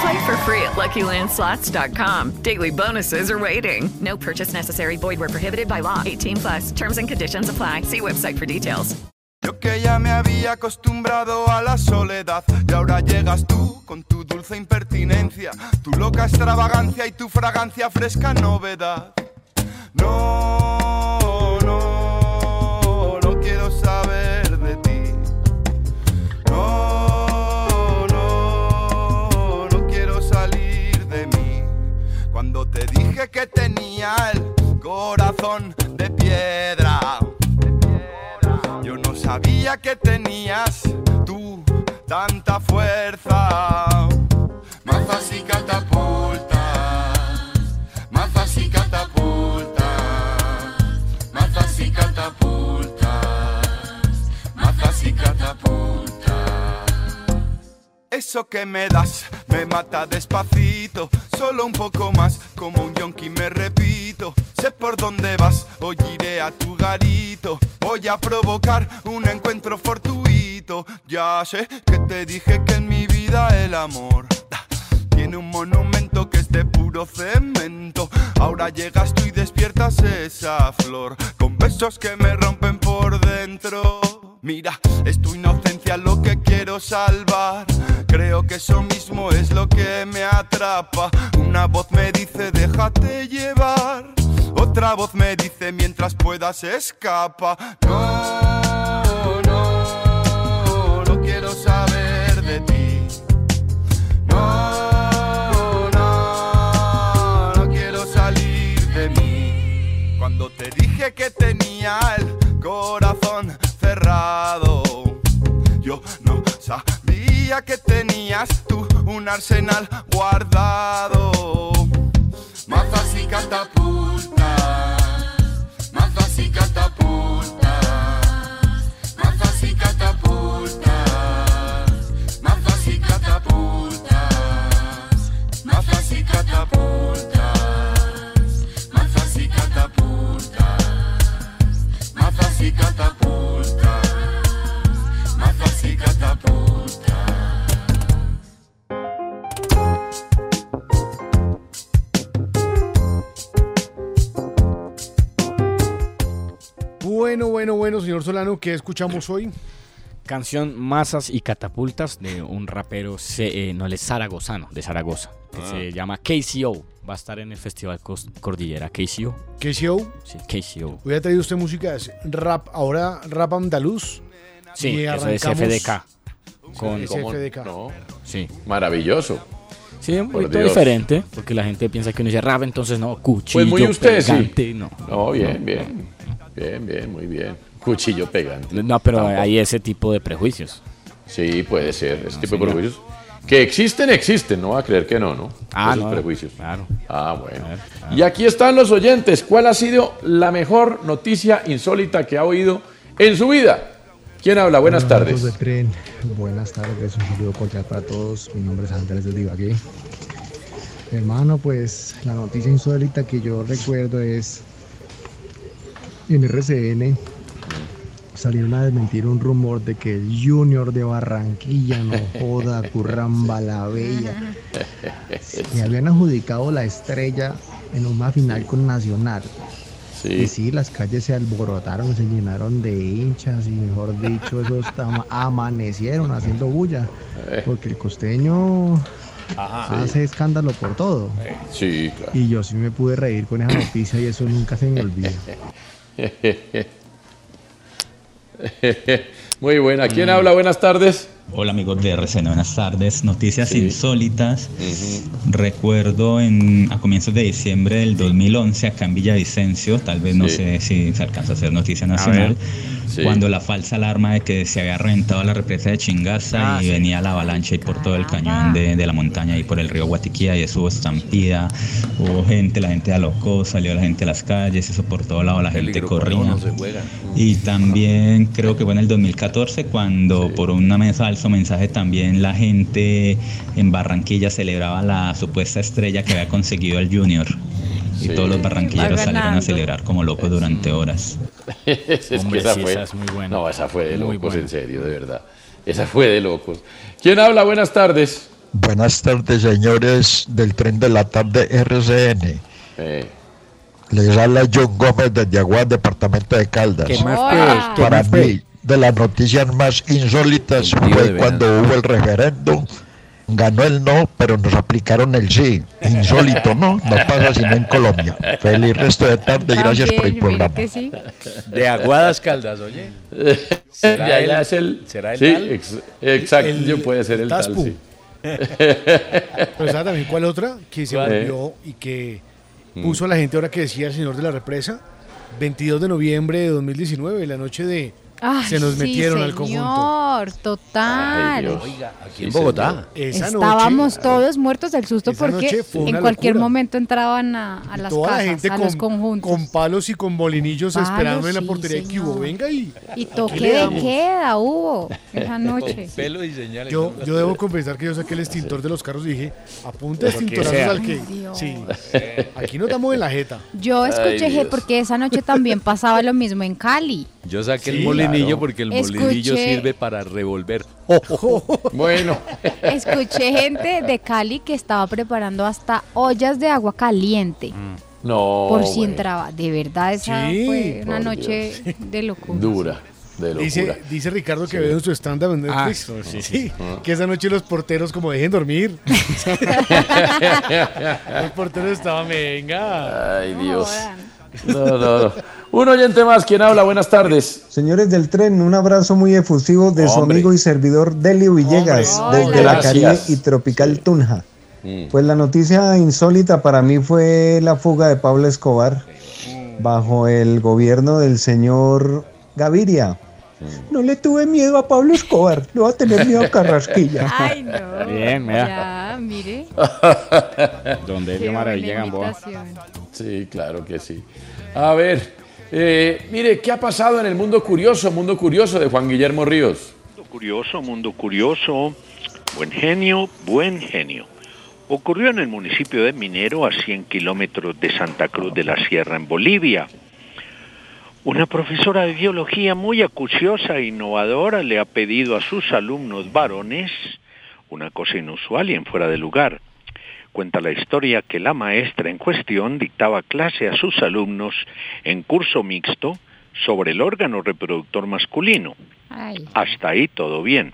Play for free at LuckyLandSlots.com. Daily bonuses are waiting. No purchase necessary. Void were prohibited by law. 18 plus. Terms and conditions apply. See website for details. Yo que ya me había acostumbrado a la soledad y ahora llegas tú con tu dulce impertinencia, tu loca extravagancia y tu fragancia fresca novedad. No, no, que tenía el corazón de piedra. Yo no sabía que tenías tú tanta fuerza. Mazas y catapultas, Eso que me das me mata despacito, solo un poco más, como un yonki me repito. Sé por dónde vas, hoy iré a tu garito. Voy a provocar un encuentro fortuito. Ya sé que te dije que en mi vida el amor tiene un monumento que es de puro cemento. Ahora llegas tú y despiertas esa flor con besos que me rompen por dentro. Mira, es tu inocencia lo que quiero salvar. Creo que eso mismo es lo que me atrapa. Una voz me dice déjate llevar. Otra voz me dice mientras puedas escapa. No, no, no quiero saber de ti. No, no, no quiero salir de mí. Cuando te dije que tenía el corazón que tenías tú un arsenal guardado. Mazas y catapultas, mazas y catapultas, Bueno, bueno, bueno, señor Solano, ¿qué escuchamos hoy? Canción Masas y Catapultas de un rapero, eh, no, él es zaragozano, de Zaragoza, que Ah. se llama KCO. Va a estar en el Festival Cordillera. KCO. KCO. Sí, KCO. Hoy ha traído usted música de rap, ahora rap andaluz. Sí, Y eso es FDK. Con, Es FDK. Sí. Maravilloso. Sí, un Por poquito diferente, porque la gente piensa que uno dice rap, entonces no, cuchillo Pues muy usted, sí. pegante, no. No, bien, bien. Bien, bien, muy bien. Cuchillo pegante. No, pero Tampoco. hay ese tipo de prejuicios. Sí, puede ser. Ese tipo de prejuicios. Que existen, existen. No va a creer que no, ¿no? Ah, Esos no, prejuicios. Claro. Ah, bueno. Y aquí están los oyentes. ¿Cuál ha sido la mejor noticia insólita que ha oído en su vida? ¿Quién habla? Buenas Hola, tardes. de tren. Buenas tardes, un saludo cordial para todos. Mi nombre es Andrés de Ibagué. Hermano, pues la noticia insólita que yo recuerdo es en RCN salieron a desmentir un rumor de que el Junior de Barranquilla no joda Curramba la Bella y habían adjudicado la estrella en una final con Nacional. Y sí, las calles se alborotaron, se llenaron de hinchas y mejor dicho, esos ama- amanecieron haciendo bulla. Eh. Porque el costeño Ajá. hace escándalo por todo. Sí, claro. Y yo sí me pude reír con esa noticia y eso nunca se me olvida. Muy buena. ¿Quién Mm. habla? Buenas tardes. Hola amigos de RCN, buenas tardes. Noticias Sí. insólitas. Recuerdo en, a comienzos de diciembre del 2011 acá en Villavicencio, tal vez no sé si se alcanza a hacer noticia A nacional, Sí. cuando la falsa alarma de que se había reventado la represa de Chingaza Ah, y sí. venía la avalancha y por todo el cañón de, de la montaña y por el río Guatiquía y eso hubo estampida, hubo gente, la gente alocó, salió la gente a las calles, eso por todo lado la gente corría. Y también creo que fue en el 2014 cuando por un falso mensaje también la gente en Barranquilla celebraba la supuesta estrella que había conseguido el Junior. Y Sí. todos los barranquilleros salieron a celebrar como locos durante horas. es Hombre, que esa sí, fue, esa es muy buena. No, esa fue de Muy locos, buena. en serio, de verdad. Esa fue de locos. ¿Quién habla? Buenas tardes. Buenas tardes, señores del tren de la tarde RCN. Eh, Les habla John Gómez desde Aguas, departamento de Caldas. ¿Qué más, pues? ¿Qué Para más, mí, de las noticias más insólitas fue cuando hubo el referéndum. Ganó el no, pero nos aplicaron el sí. Insólito, ¿no? No pasa sino en Colombia. Feliz resto de tarde y gracias por el programa. De Aguadas Caldas, oye. ¿Será ya, el. ¿Será el sí, tal? ex- exacto, El- puede ser el, tal, sí. Pero ¿sabe también cuál otra? Que se volvió y que Mm. puso a la gente ahora que decía el señor de la represa. 22 de noviembre de 2019, la noche de Ay, se nos sí, metieron al conjunto. Señor, total. Ay. Oiga, aquí en Bogotá. Esa Estábamos noche- todos muertos del susto porque en cualquier locura. momento entraban a, a las Toda la casas, gente a los con, conjuntos. con palos y con molinillos Palos, esperando en la sí, portería que hubo. señor. Venga y. Y toque de queda hubo esa noche. Pelo y señales. Yo, yo debo confesar que yo saqué el extintor de los carros y dije, apunta que extintorazos al que. Ay. Sí, aquí nos damos en la jeta. Yo escuché porque esa noche también pasaba lo mismo en Cali. Yo saqué el Sí, molinillo porque el Escuché- molinillo sirve para revolver. bueno. Escuché gente de Cali que estaba preparando hasta ollas de agua caliente. No. por si bueno, entraba. De verdad, esa Sí, fue una noche de locura. Dura, de locura. Dice, dice Ricardo que ve en su stand-up en Ah, Netflix sí. sí, Ah. que esa noche los porteros como dejen dormir. los porteros estaban, venga. Ay, Dios. No, no, no. Un oyente más, ¿quién habla? Buenas tardes. Señores del tren, un abrazo muy efusivo de su amigo y servidor Delio Villegas, Hombre, desde la. Caribe y Tropical Tunja. Mm. Pues la noticia insólita para mí fue la fuga de Pablo Escobar bajo el gobierno del señor Gaviria. No le tuve miedo a Pablo Escobar, le voy a tener miedo a Carrasquilla. Ay, no. Bien, mira. Ya, mire. Donde vio Maravilla Gamboa. Sí, claro que sí. A ver, eh, mire, ¿qué ha pasado en el mundo curioso, mundo curioso de Juan Guillermo Ríos? Mundo curioso, mundo curioso, buen genio, buen genio. Ocurrió en el municipio de Minero, a 100 kilómetros de Santa Cruz de la Sierra, en Bolivia. Una profesora de biología muy acuciosa e innovadora le ha pedido a sus alumnos varones una cosa inusual y en fuera de lugar. Cuenta la historia que la maestra en cuestión dictaba clase a sus alumnos en curso mixto sobre el órgano reproductor masculino. Ay. Hasta ahí todo bien.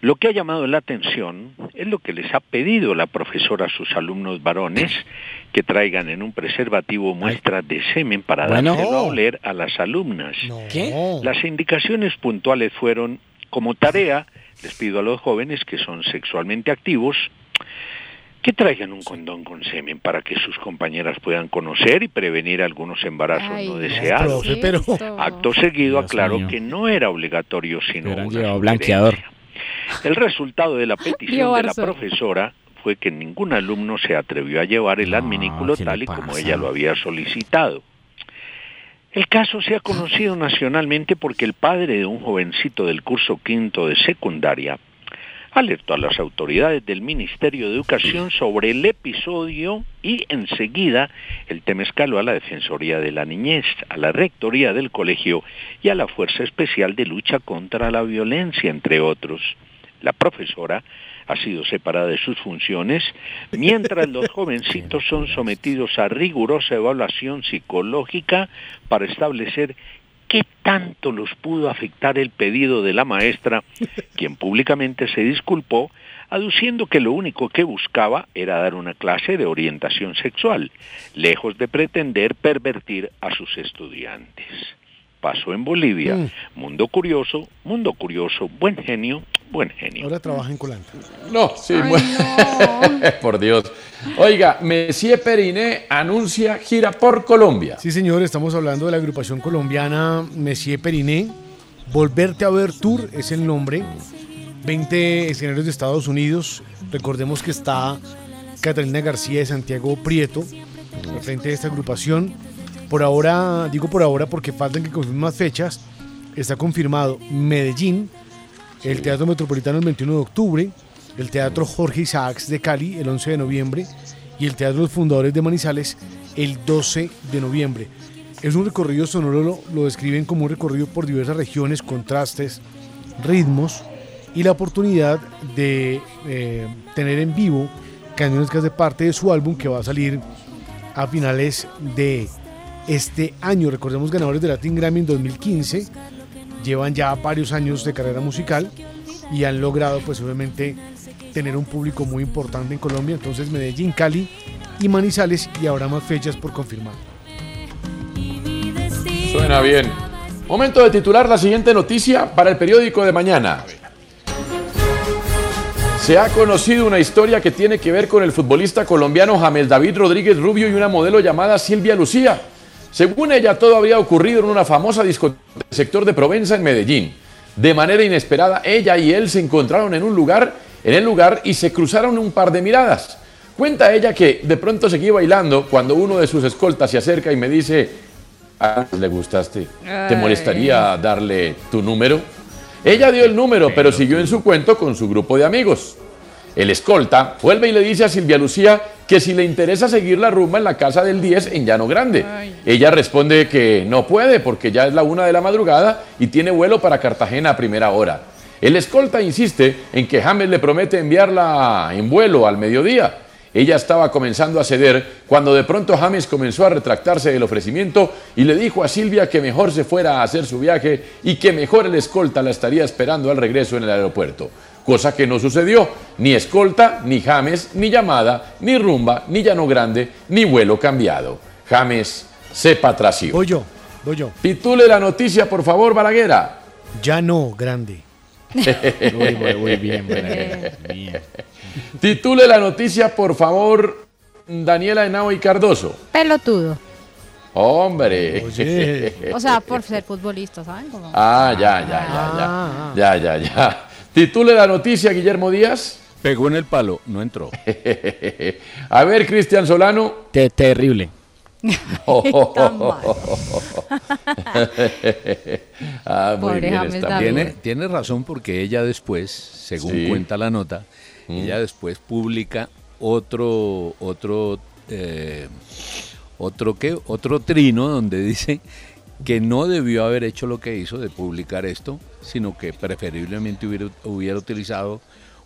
Lo que ha llamado la atención es lo que les ha pedido la profesora a sus alumnos varones que traigan en un preservativo muestras de semen para Bueno. dárselo a oler a las alumnas. ¿Qué? Las indicaciones puntuales fueron, como tarea, les pido a los jóvenes que son sexualmente activos que traigan un condón con semen para que sus compañeras puedan conocer y prevenir algunos embarazos Ay, no deseados. pero- Acto seguido Dios aclaró mío. que no era obligatorio sino una blanqueador. El resultado de la petición de la profesora fue que ningún alumno se atrevió a llevar el adminículo ¿qué le tal y como ella lo había solicitado. El caso se ha conocido nacionalmente porque el padre de un jovencito del curso quinto de secundaria alertó a las autoridades del Ministerio de Educación sobre el episodio y enseguida el tema escaló a la Defensoría de la Niñez, a la Rectoría del Colegio y a la Fuerza Especial de Lucha contra la Violencia, entre otros. La profesora ha sido separada de sus funciones, mientras los jovencitos son sometidos a rigurosa evaluación psicológica para establecer qué tanto los pudo afectar el pedido de la maestra, quien públicamente se disculpó, aduciendo que lo único que buscaba era dar una clase de orientación sexual, lejos de pretender pervertir a sus estudiantes. Pasó en Bolivia. Mm. Mundo curioso, mundo curioso, buen genio, buen genio. Ahora trabaja en Colanta. No, sí, bueno. por Dios. Oiga, Messier Periné anuncia gira por Colombia. Sí, señor, estamos hablando de la agrupación colombiana Messier Periné, Volverte a ver Tour es el nombre. 20 escenarios de Estados Unidos. Recordemos que está Catalina García de Santiago Prieto al frente de esta agrupación. Por ahora, digo por ahora porque faltan que confirmen más fechas. Está confirmado Medellín, el Teatro Metropolitano el 21 de octubre, el Teatro Jorge Isaacs de Cali el 11 de noviembre y el Teatro Los Fundadores de Manizales el 12 de noviembre. Es un recorrido sonoro, lo, lo describen como un recorrido por diversas regiones, contrastes, ritmos y la oportunidad de eh, tener en vivo canciones que hace parte de su álbum que va a salir a finales de este año. Recordemos ganadores de Latin Grammy en 2015, llevan ya varios años de carrera musical y han logrado pues obviamente tener un público muy importante en Colombia, entonces Medellín, Cali y Manizales y habrá más fechas por confirmar. Suena bien. Momento de titular la siguiente noticia para el periódico de mañana. Se ha conocido una historia que tiene que ver con el futbolista colombiano Jamel David Rodríguez Rubio y una modelo llamada Silvia Lucía. Según ella, todo habría ocurrido en una famosa discoteca del sector de Provenza en Medellín. De manera inesperada, ella y él se encontraron en un lugar, en el lugar y se cruzaron un par de miradas. Cuenta ella que de pronto seguí bailando cuando uno de sus escoltas se acerca y me dice, "Ah, ¿le gustaste? ¿Te molestaría darle tu número? Ella dio el número, pero siguió en su cuento con su grupo de amigos. El escolta vuelve y le dice a Silvia Lucía que si le interesa seguir la rumba en la casa del 10 en Llano Grande. Ella responde que no puede porque ya es la una de la madrugada y tiene vuelo para Cartagena a primera hora. El escolta insiste en que James le promete enviarla en vuelo al mediodía. Ella estaba comenzando a ceder cuando de pronto James comenzó a retractarse del ofrecimiento y le dijo a Silvia que mejor se fuera a hacer su viaje y que mejor el escolta la estaría esperando al regreso en el aeropuerto. Cosa que no sucedió. Ni escolta, ni James, ni llamada, ni rumba, ni llano grande, ni vuelo cambiado. James se patració. Voy yo, voy yo. Titule la noticia, por favor, Balaguera. Ya no, grande. Uy, muy, muy bien, Balaguer, bien. Titule la noticia, por favor, Daniela Henao y Cardoso. Pelotudo. Hombre. O sea, por ser futbolista, ¿saben? Como- Ah, ya, ya, ya, ya. Ya, ya, ya. Titule la noticia, Guillermo Díaz. Pegó en el palo, no entró. A ver, Cristian Solano. Te- terrible. Ah, muy Pobre bien, está. Tiene, tiene razón porque ella después, según Sí. cuenta la nota, Mm. ella después publica otro, otro, eh, otro qué, otro trino donde dice que no debió haber hecho lo que hizo de publicar esto, sino que preferiblemente hubiera, hubiera utilizado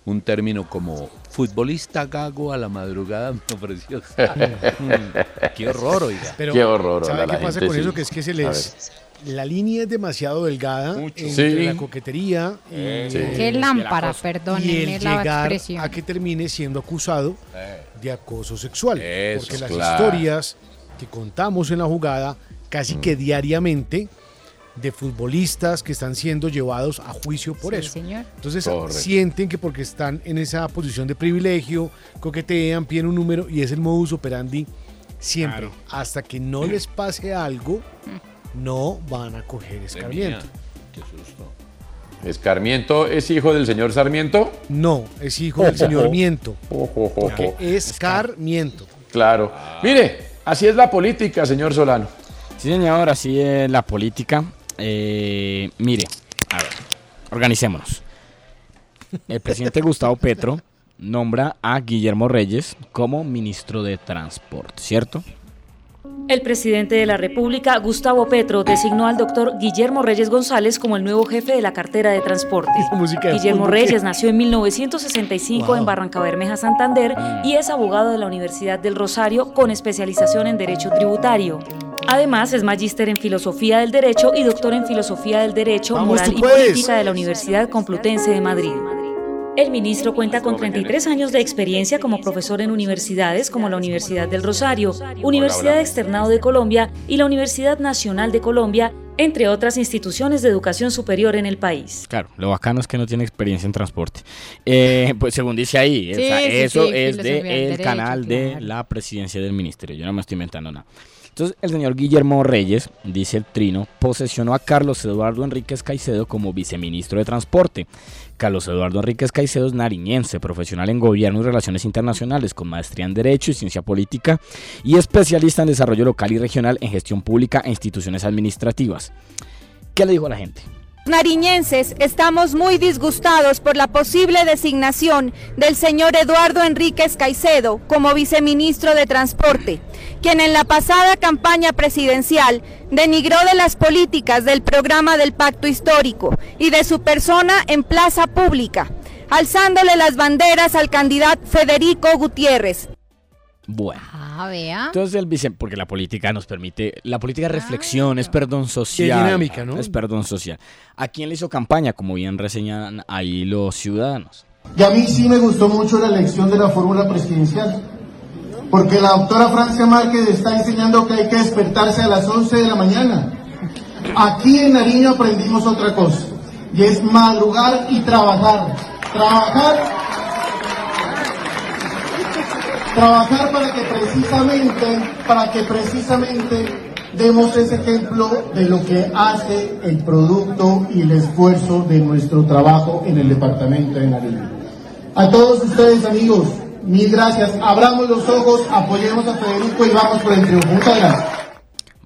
un término como futbolista gago a la madrugada me ofreció. Qué horror, oiga. Pero, Qué horror, ¿Sabe qué la pasa gente con sí. eso? Que es que se les... La línea es demasiado delgada entre Sí. la coquetería y, Sí. Qué lámpara, y perdónenme el la llegar expresión. a que termine siendo acusado de acoso sexual. Eso, porque las claro. historias que contamos en la jugada casi Mm. que diariamente de futbolistas que están siendo llevados a juicio por Sí, eso. señor. Entonces Correcto. sienten que porque están en esa posición de privilegio, coquetean, piden un número y es el modus operandi siempre. Hasta que no les pase algo, no van a coger escarmiento. Qué susto. ¿Escarmiento es hijo del señor Sarmiento? No, es hijo del señor Miento. Ojo, ojo. escarmiento. Claro. Mire, así es la política, señor Solano. Sí, señor, así es la política. Eh, mire, a ver, organicémonos. El presidente Gustavo Petro nombra a Guillermo Reyes como ministro de Transporte, ¿cierto? El presidente de la República, Gustavo Petro, designó al doctor Guillermo Reyes González como el nuevo jefe de la cartera de transporte. de Guillermo. Reyes nació en 1965 Wow. en Barranca Bermeja, Santander, y es abogado de la Universidad del Rosario con especialización en Derecho Tributario. Además, es magíster en Filosofía del Derecho y doctor en Filosofía del Derecho, Vamos, Moral y. Política de la Universidad Complutense de Madrid. El ministro cuenta con 33 años de experiencia como profesor en universidades como la Universidad del Rosario, Universidad Externado de Colombia y la Universidad Nacional de Colombia, entre otras instituciones de educación superior en el país. Claro, lo bacano es que no tiene experiencia en transporte. Eh, pues según dice ahí, o Sí, sea, sí, eso sí, es del canal de la presidencia del ministerio. Yo no me estoy inventando nada. Entonces, el señor Guillermo Reyes, dice el trino, posesionó a Carlos Eduardo Enríquez Caicedo como viceministro de Transporte. Carlos Eduardo Enríquez Caicedo es nariñense, profesional en gobierno y relaciones internacionales, con maestría en Derecho y Ciencia Política y especialista en desarrollo local y regional en gestión pública e instituciones administrativas. ¿Qué le dijo a la gente? Nariñenses estamos muy disgustados por la posible designación del señor Eduardo Enríquez Caicedo como viceministro de Transporte, quien en la pasada campaña presidencial denigró de las políticas del programa del Pacto Histórico y de su persona en plaza pública, alzándole las banderas al candidato Federico Gutiérrez, Bueno. Ah, vea. Entonces el vice, porque la política nos permite, la política es reflexión, es perdón social. Qué dinámica, ¿no? Es perdón social. ¿A quién le hizo campaña? Como bien reseñan ahí los ciudadanos. Y a mí sí me gustó mucho la elección de la fórmula presidencial, porque la doctora Francia Márquez está enseñando que hay que despertarse a las 11 de la mañana. Aquí en Nariño aprendimos otra cosa, y es madrugar y trabajar. Trabajar trabajar para que precisamente, para que precisamente demos ese ejemplo de lo que hace el producto y el esfuerzo de nuestro trabajo en el departamento de Nariño. A todos ustedes amigos, mil gracias. Abramos los ojos, apoyemos a Federico y vamos por el triunfo. Muchas gracias.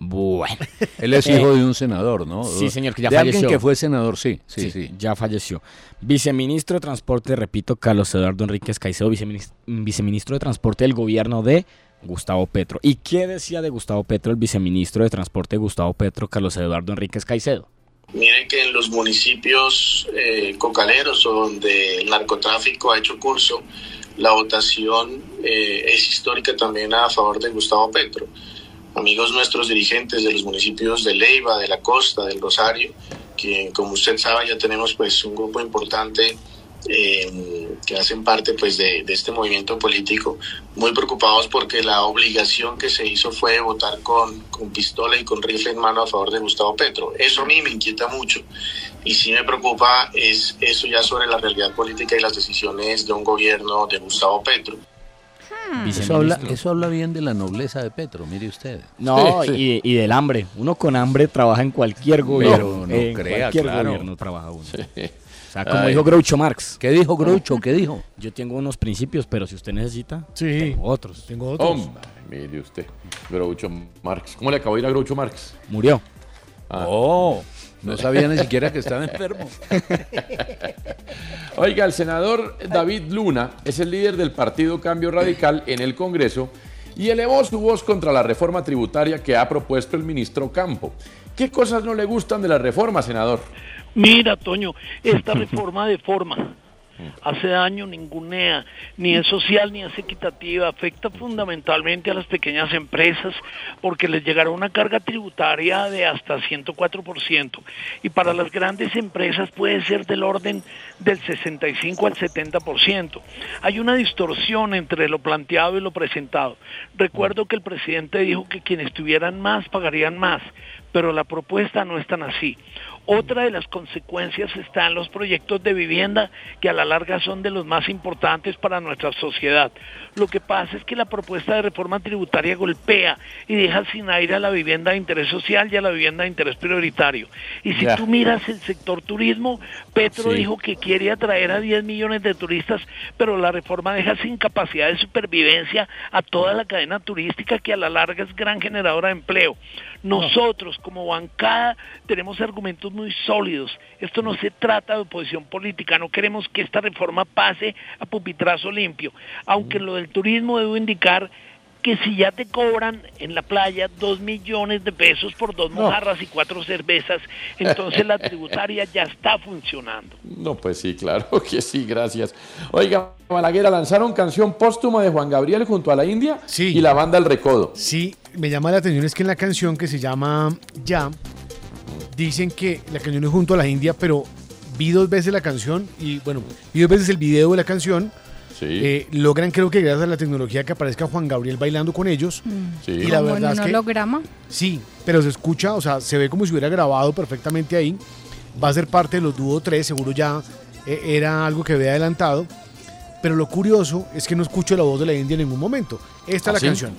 Bueno. Él es Eh, hijo de un senador, ¿no? Sí, señor, que ya de falleció. alguien que fue senador, sí, sí, sí. Ya falleció. Viceministro de Transporte, repito, Carlos Eduardo Enríquez Caicedo, viceministro, viceministro de Transporte del gobierno de Gustavo Petro. ¿Y qué decía de Gustavo Petro el viceministro de Transporte de Gustavo Petro, Carlos Eduardo Enríquez Caicedo? Miren que en los municipios eh, cocaleros o donde el narcotráfico ha hecho curso, la votación eh, es histórica también a favor de Gustavo Petro. Amigos nuestros dirigentes de los municipios de Leiva, de la Costa, del Rosario, que como usted sabe ya tenemos pues un grupo importante eh, que hacen parte pues de, de este movimiento político, muy preocupados porque la obligación que se hizo fue votar con, con pistola y con rifle en mano a favor de Gustavo Petro. Eso a mí me inquieta mucho y sí me preocupa es eso ya sobre la realidad política y las decisiones de un gobierno de Gustavo Petro. Eso habla, eso habla bien de la nobleza de Petro, mire usted. No, Sí, sí. Y, y del hambre. Uno con hambre trabaja en cualquier gobierno. no en crea, cualquier claro. gobierno trabaja uno. O sea, como Ay. dijo Groucho Marx. ¿Qué dijo Groucho? ¿Qué dijo? Yo tengo unos principios, pero si usted necesita, Sí. tengo otros. Tengo Hombre, mire usted. Groucho Marx. ¿Cómo le acabó de ir a Groucho Marx? Murió. Oh, no sabía ni siquiera que estaba enfermo. Oiga, el senador David Luna es el líder del partido Cambio Radical en el Congreso y elevó su voz contra la reforma tributaria que ha propuesto el ministro Campo. ¿Qué cosas no le gustan de la reforma, senador? Mira, Toño, esta reforma de forma hace daño, ningunea, ni es social ni es equitativa, afecta fundamentalmente a las pequeñas empresas porque les llegará una carga tributaria de hasta 104% y para las grandes empresas puede ser del orden del 65 al 70%. Hay una distorsión entre lo planteado y lo presentado. Recuerdo que el presidente dijo que quienes tuvieran más pagarían más, pero la propuesta no es tan así. Otra de las consecuencias está en los proyectos de vivienda que a la larga son de los más importantes para nuestra sociedad. Lo que pasa es que la propuesta de reforma tributaria golpea y deja sin aire a la vivienda de interés social y a la vivienda de interés prioritario. Y si tú miras el sector turismo, Petro Sí. dijo que quiere atraer a 10 millones de turistas, pero la reforma deja sin capacidad de supervivencia a toda la cadena turística que a la larga es gran generadora de empleo. Nosotros como bancada tenemos argumentos muy sólidos. Esto no se trata de oposición política, no queremos que esta reforma pase a pupitrazo limpio, aunque lo del turismo debo indicar que si ya te cobran en la playa dos millones de pesos por dos No. mojarras y cuatro cervezas, entonces la tributaria ya está funcionando. No, pues sí, claro que sí, gracias. Oiga, Balaguer, lanzaron canción póstuma de Juan Gabriel junto a la India y la banda El Recodo. Sí, me llama la atención es que en la canción que se llama Ya, dicen que la canción es junto a la India, pero vi dos veces la canción y bueno, vi dos veces el video de la canción. Eh, logran creo que gracias a la tecnología que aparezca Juan Gabriel bailando con ellos. Y la Como verdad en es que holograma. sí, pero se escucha, o sea, se ve como si hubiera grabado perfectamente ahí. Va a ser parte de los Dúo 3, seguro ya eh, era algo que había adelantado. Pero lo curioso es que no escucho la voz de la India en ningún momento. Esta es ¿Ah, la sí? canción.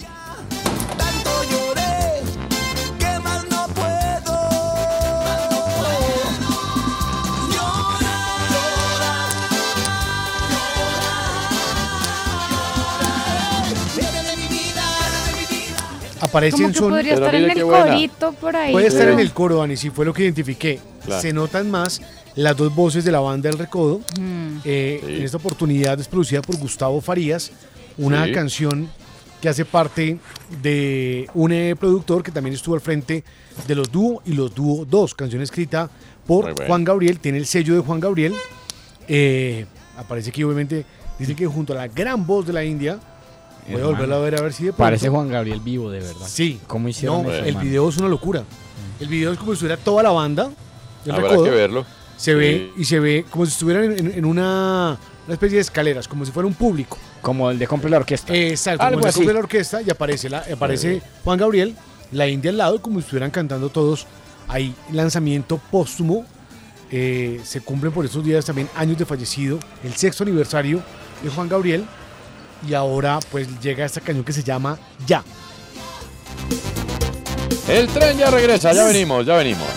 Aparece Como en que son. podría estar en el corito por ahí. Puede estar en el coro, Dani, si fue lo que identifiqué. Claro. Se notan más las dos voces de la banda del Recodo. Mm. Eh, En esta oportunidad es producida por Gustavo Farías, una Sí. canción que hace parte de un eh, productor que también estuvo al frente de los dúo y los dúo 2, canción escrita por bueno. Juan Gabriel, tiene el sello de Juan Gabriel. Eh, aparece aquí obviamente, dice que junto a la gran voz de la India, voy a volverla a ver a ver si de pronto- Parece Juan Gabriel vivo, de verdad. Sí. ¿Cómo hicieron No, eso, el hermano? video es una locura. El video es como si estuviera toda la banda. del Habrá Recodo. que verlo. Se ve Sí. y se ve como si estuvieran en, en una, una especie de escaleras, como si fuera un público. Como el de Compre la Orquesta. Exacto, Algo como así. de la orquesta y aparece, la, aparece. Juan Gabriel, la India al lado, como si estuvieran cantando todos. Hay lanzamiento póstumo. eh, se cumplen por estos días también años de fallecido, el sexto aniversario de Juan Gabriel. Y ahora pues llega esta canción que se llama Ya. El tren ya regresa, ya venimos, ya venimos.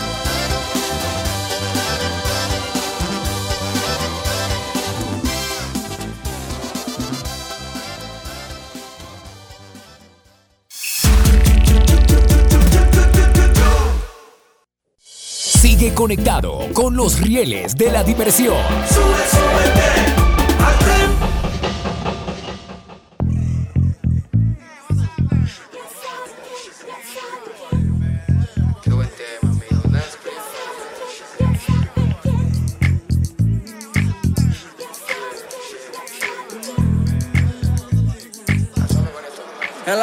Sigue conectado con los rieles de la diversión. En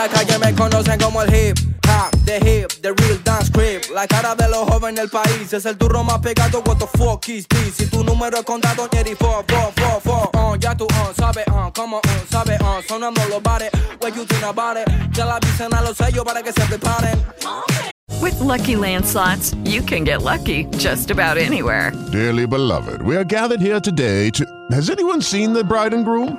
la calle me conocen como el hip hop, the hip, the real dance crib. La cara de los jóvenes del país es el turro más pegado. What the fuck is this? Si tu número es contado, Jerry, four, four, four, four. Uh, ya tú, uh, sabes, uh, como, uh, sabes, uh, sonando los bares. What you think about it? Ya la avisen a los sellos para que se preparen. With Lucky Land slots, you can get lucky just about anywhere. Dearly beloved, we are gathered here today to. Has anyone seen the bride and groom?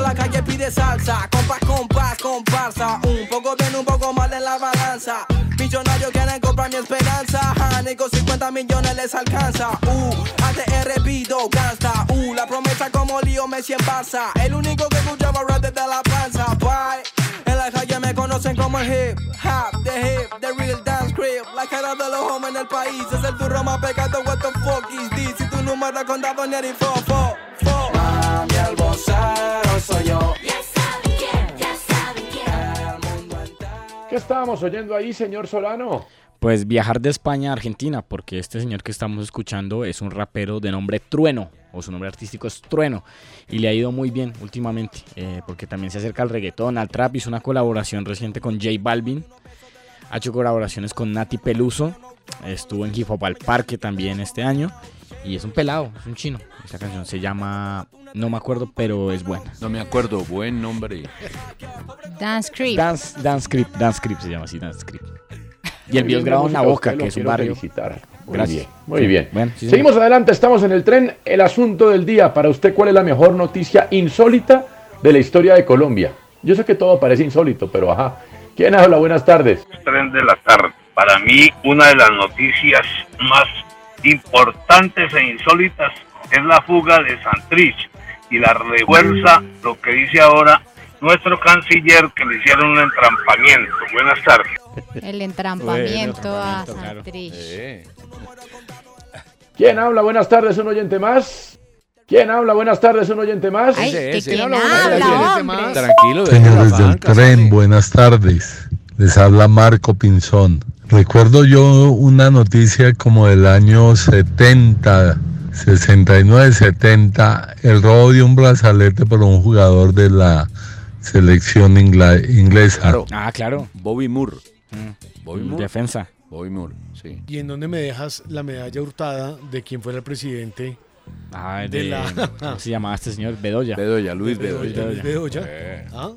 La calle pide salsa, compas, compas, comparsa. Un poco bien, un poco mal en la balanza. Millonarios quieren comprar mi esperanza. Ja, ni con 50 millones les alcanza. Uh, ATR pido gasta. Uh, la promesa como lío Messi en Barça. El único que escuchaba rap desde la panza. Bye. En la calle me conocen como el hip hop, the hip, the real dance crib. La cara de los hombres en el país es el turro más pegado. What the fuck is this? Si tu número es contado, ni ¿Qué estábamos oyendo ahí, señor Solano? Pues viajar de España a Argentina, porque este señor que estamos escuchando es un rapero de nombre Trueno, o su nombre artístico es Trueno, y le ha ido muy bien últimamente, eh, porque también se acerca al reggaetón, al trap, hizo una colaboración reciente con J Balvin, ha hecho colaboraciones con Nati Peluso, estuvo en Hip Hop al Parque también este año, y es un pelado, es un chino. Esta canción se llama, no me acuerdo, pero es buena. No me acuerdo, buen nombre. Dance Creep. Dance, Dance Creep, Dance Creep se llama así, Dance Creep. Y el es grabado en La Boca, que es un barrio. felicitar. Muy Gracias. bien, muy bien. Bueno, sí, Seguimos señor. adelante, estamos en el tren. El asunto del día, para usted, ¿cuál es la mejor noticia insólita de la historia de Colombia? Yo sé que todo parece insólito, pero ajá. ¿Quién habla? Buenas tardes. tren de la tarde. Para mí, una de las noticias más importantes e insólitas es la fuga de Santrich y la refuerza lo que dice ahora nuestro canciller que le hicieron un entrampamiento. Buenas tardes. El entrampamiento a Santrich. ¿Quién habla? Buenas tardes, un oyente más. ¿Quién habla? Buenas tardes, un oyente más. Ay, ese, quién habla, habla, hombre. hombre. Tranquilo, la del tren, buenas tardes. Les habla Marco Pinzón. Recuerdo yo una noticia como del año 70, 69, 70, el robo de un brazalete por un jugador de la selección ingla- inglesa. Ah, claro. Bobby Moore. Mm. Bobby Moore. Defensa. Bobby Moore, sí. ¿Y en dónde me dejas la medalla hurtada de quién fue el presidente? Ah, de, de, la... ¿Cómo se llamaba este señor? Bedoya. Bedoya, Luis Bedoya. Luis Bedoya. ¿Ah?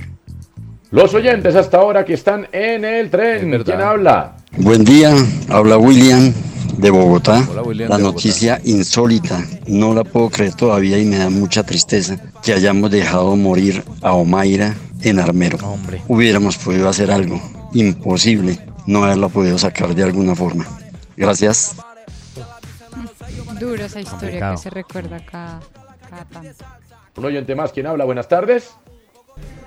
Los oyentes hasta ahora que están en el tren. ¿Quién habla? Buen día, habla William de Bogotá. Hola, William La de noticia insólita, no la puedo creer todavía y me da mucha tristeza que hayamos dejado morir a Omaira en Armero. Hubiéramos podido hacer algo, imposible no haberla podido sacar de alguna forma. Gracias. Dura esa historia Complicado. que se recuerda cada, cada tanto. Un oyente más, ¿quién habla? Buenas tardes.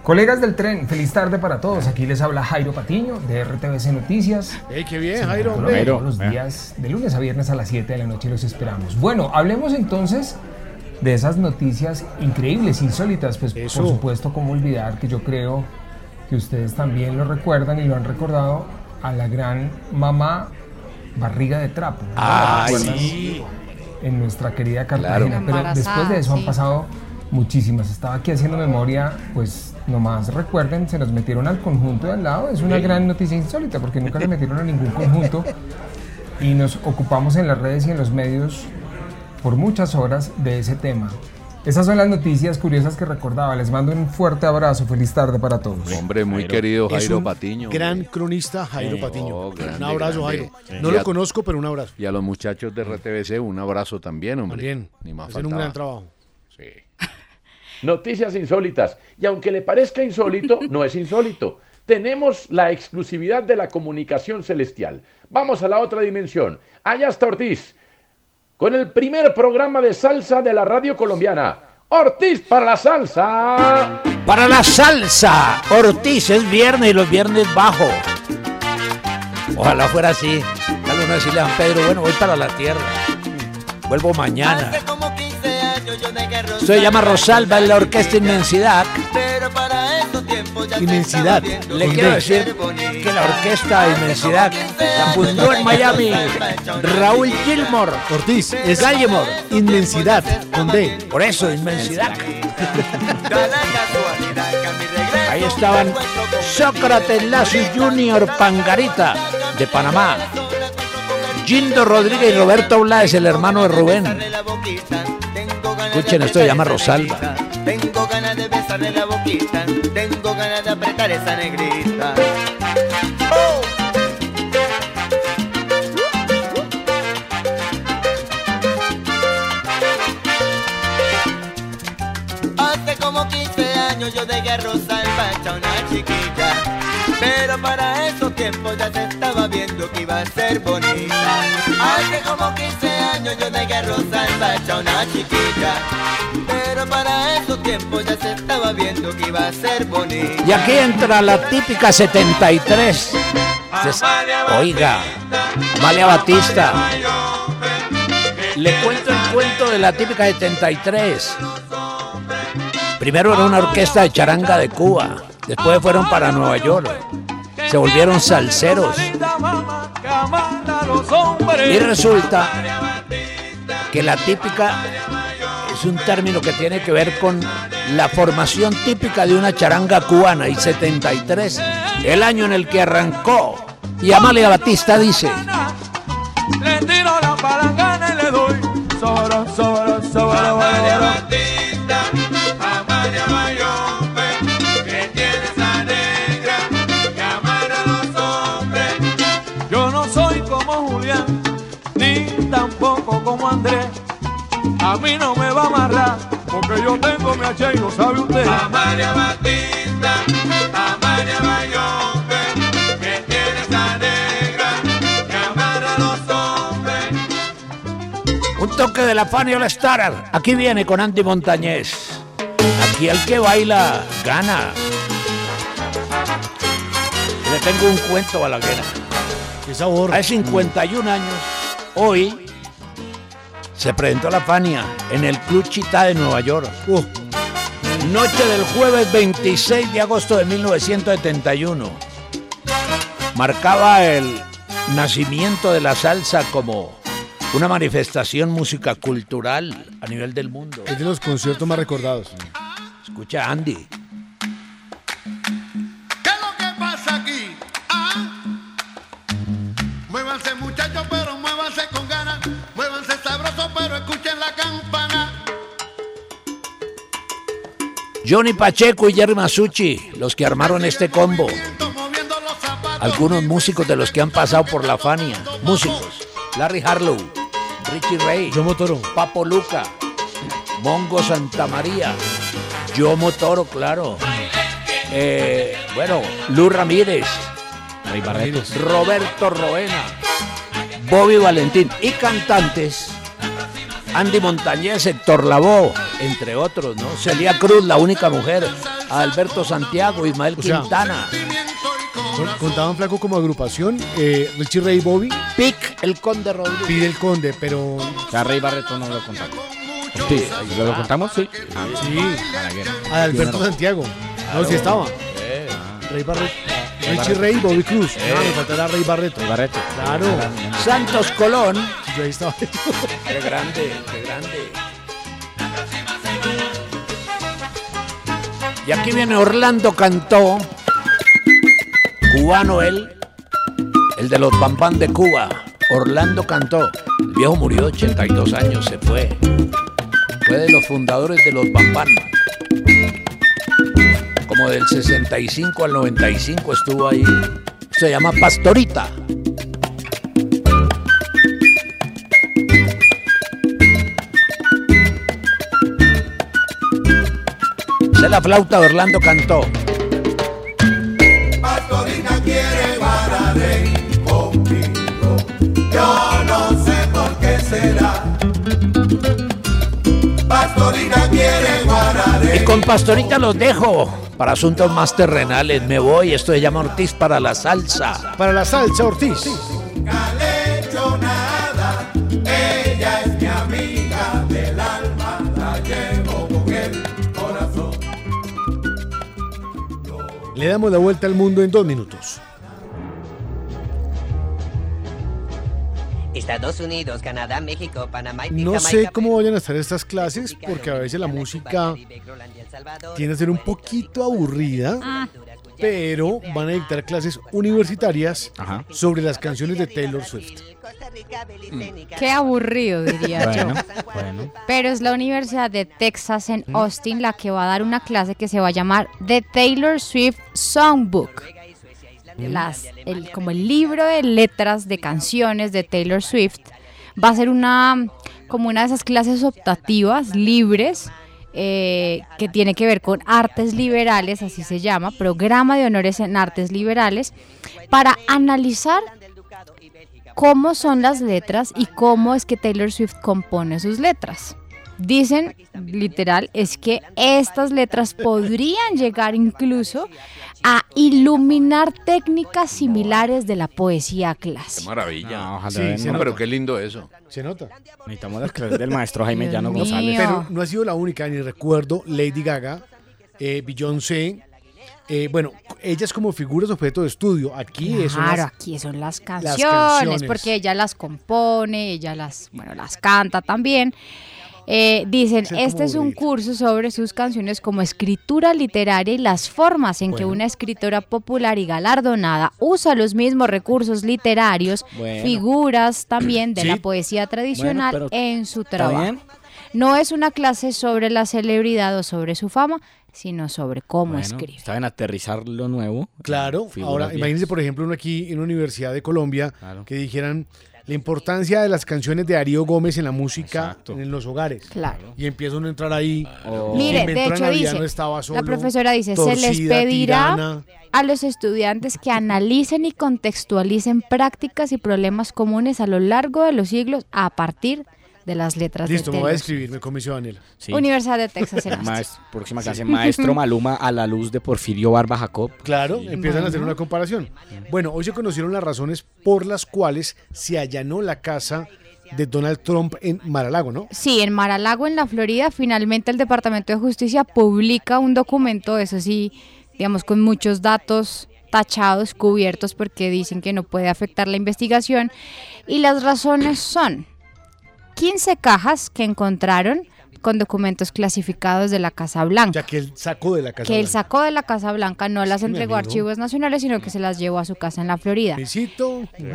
Colegas del tren, feliz tarde para todos. Aquí les habla Jairo Patiño de RTBC Noticias. ¡Ey, qué bien, Jairo! todos los días, de lunes a viernes a las 7 de la noche los esperamos. Bueno, hablemos entonces de esas noticias increíbles, insólitas. Pues Eso. por supuesto, cómo olvidar que yo creo que ustedes también lo recuerdan y lo han recordado a la gran mamá barriga de trapo. ¿no? Ah, sí. En nuestra querida Cartagena. Claro. Pero después de eso han pasado muchísimas. Estaba aquí haciendo memoria, pues nomás recuerden, se nos metieron al conjunto de al lado. Es una Sí. gran noticia insólita porque nunca le metieron a ningún conjunto y nos ocupamos en las redes y en los medios por muchas horas de ese tema. Esas son las noticias curiosas que recordaba. Les mando un fuerte abrazo. Feliz tarde para todos. Hombre, muy querido Es Jairo un Patiño. Gran cronista Jairo Sí. Patiño. Oh, grande, un abrazo, grande. Jairo. No lo conozco, pero un abrazo. Y a los muchachos de RTBC, un abrazo también, hombre. También. Ni más Hacen un gran trabajo. Noticias insólitas. Y aunque le parezca insólito, no es insólito. Tenemos la exclusividad de la comunicación celestial. Vamos a la otra dimensión. Allá está Ortiz, con el primer programa de salsa de la radio colombiana. Ortiz para la salsa. Para la salsa, Ortiz es viernes y los viernes bajo. Ojalá fuera así. Tal vez decirle a Pedro, bueno, voy para la tierra. Vuelvo mañana. Se llama Rosalba en la orquesta Inmensidad. Inmensidad. Le quiero decir que la orquesta Inmensidad la fundó en Miami Raúl Gilmore. Ortiz, es Gallimore. Inmensidad, con D. Por eso, Inmensidad. Ahí estaban Sócrates Lazo Junior Pangarita, de Panamá. Gindo Rodríguez y Roberto Blades, el hermano de Rubén. Escuchen, esto se llama Rosalba. Tengo ganas de besarle la boquita, tengo ganas de apretar esa negrita. Hace como 15 años yo dejé a Rosalba hecha una chiquilla Pero para esos tiempos ya se estaba viendo que iba a ser bonita Hace como 15 años yo dejé a una chiquilla Pero para esos tiempos ya se estaba viendo que iba a ser bonita Y aquí entra la típica 73. Des- Oiga, Amalia Batista. Le cuento el cuento de la típica 73. Primero era una orquesta de charanga de Cuba, después fueron para Nueva York, se volvieron salseros. Y resulta que la típica es un término que tiene que ver con la formación típica de una charanga cubana y 73, el año en el que arrancó. Y Amalia Batista dice, Andrés. A mí no me va a amarrar, porque yo tengo mi hacha y lo sabe usted. Amalia Batista, Amalia Bayombe, que tiene esa negra que amarra a los hombres. un toque de la Fanny All Star. Aquí viene con Andy Montañez. Aquí el que baila gana. Le tengo un cuento a la guerra. Qué sabor. Hace 51 años, hoy, se presentó la Fania en el Club Chita de Nueva York. Noche del jueves 26 de agosto de 1971. Marcaba el nacimiento de la salsa como una manifestación música cultural a nivel del mundo. Es de los conciertos más recordados. Escucha, Andy. Johnny Pacheco y Jerry Masucci, los que armaron este combo. Algunos músicos de los que han pasado por la Fania. Músicos. Larry Harlow, Richie Ray, Yo Motoro, Papo Luca, Mongo Santa María, Yo Motoro, claro. Eh, bueno, Lu Ramírez. Roberto Roena, Bobby Valentín y cantantes. Andy Montañez, Héctor Lavoe, entre otros, ¿no? Celia Cruz, la única mujer, Alberto Santiago, Ismael O sea, Quintana, Con- Contaban Flaco como agrupación, eh, Richie Ray Bobby. Pic, el Conde Rodríguez. Pide el Conde, pero. Ya Rey Barreto no lo contamos. Sí, ¿Lo, lo contamos? Sí. Ah, Sí. No. Santiago. No, sí estaba. Rey Barreto. Rey Richie. Ray Bobby Cruz. Eh. No, me faltará Rey Barreto. Rey Barreto. Claro. Santos Colón. Yo ahí estaba. Qué grande, qué grande. Y aquí viene Orlando Cantó, cubano él, el de los Bambán de Cuba. Orlando Cantó. El viejo murió 82 años, se fue. Fue de los fundadores de los Bambán. Como del 65 al 95 estuvo ahí. Se llama Pastorita. Se la flauta Orlando Cantó. Pastorina quiere Guararey conmigo. Yo no sé por qué será. Pastorina quiere. Y con Pastorita los dejo. Para asuntos más terrenales me voy. Esto se llama Ortiz para la salsa. Para la salsa Ortiz. Nunca le he hecho nada. Ella es mi amiga del alma. La llevo con el corazón. Le damos la vuelta al mundo en dos minutos. Estados Unidos, Canadá, México, Panamá y No sé cómo vayan a estar estas clases porque a veces la música tiende a ser un poquito aburrida, Ah. pero van a dictar clases universitarias sobre las canciones de Taylor Swift. Qué aburrido, diría Bueno, yo. bueno. Pero es la Universidad de Texas en Austin la que va a dar una clase que se va a llamar The Taylor Swift Songbook. Las, el, como el libro de letras de canciones de Taylor Swift. Va a ser una como una de esas clases optativas libres eh, que tiene que ver con artes liberales, así se llama, programa de honores en artes liberales, para analizar cómo son las letras y cómo es que Taylor Swift compone sus letras. Dicen, literal, es que estas letras podrían llegar incluso a iluminar técnicas similares de la poesía Qué clásica. maravilla. ojalá Sí, pero qué lindo eso. Se nota. Necesitamos las clases del maestro Jaime Dios Llano mío. González. Pero no ha sido la única, ni recuerdo, Lady Gaga, eh, Beyoncé. eh, bueno, ellas como figuras objeto de estudio. Aquí es Claro, unas- aquí son las las canciones, canciones. porque ella las compone, ella las, bueno, las canta también. Eh, dicen, este es un curso sobre sus canciones como escritura literaria y las formas en que una escritora popular y galardonada usa los mismos recursos literarios, Bueno. figuras también de Sí. la poesía tradicional en su trabajo. bien. No es una clase sobre la celebridad o sobre su fama, sino sobre cómo Bueno, escribe. está en aterrizar lo nuevo. Claro, ahora viejas. imagínense por ejemplo uno aquí en una universidad de Colombia Claro. que dijeran la importancia de las canciones de Darío Gómez en la música en los hogares. Claro. Y empieza uno a entrar ahí. Oh. Mire, de la hecho dice, no estaba solo, la profesora dice, se les pedirá tirana. a los estudiantes que analicen y contextualicen prácticas y problemas comunes a lo largo de los siglos a partir de las letras Listo, de me voy a escribir, me convenció Daniela. Sí. Universidad de Texas en Austin. Próxima clase, Maestro Maluma a la luz de Porfirio Barba Jacob. Claro, Sí. empiezan a hacer una comparación. Bueno, hoy se conocieron las razones por las cuales se allanó la casa de Donald Trump en Mar-a-Lago, ¿no? Sí, en Mar-a-Lago, en la Florida, finalmente el Departamento de Justicia publica un documento, eso sí, digamos, con muchos datos tachados, cubiertos, porque dicen que no puede afectar la investigación. Y las razones son 15 cajas que encontraron con documentos clasificados de la Casa Blanca. Ya que él sacó de la casa. que él Blanca. sacó de la Casa Blanca, no las entregó a archivos nacionales, sino que se las llevó a su casa en la Florida.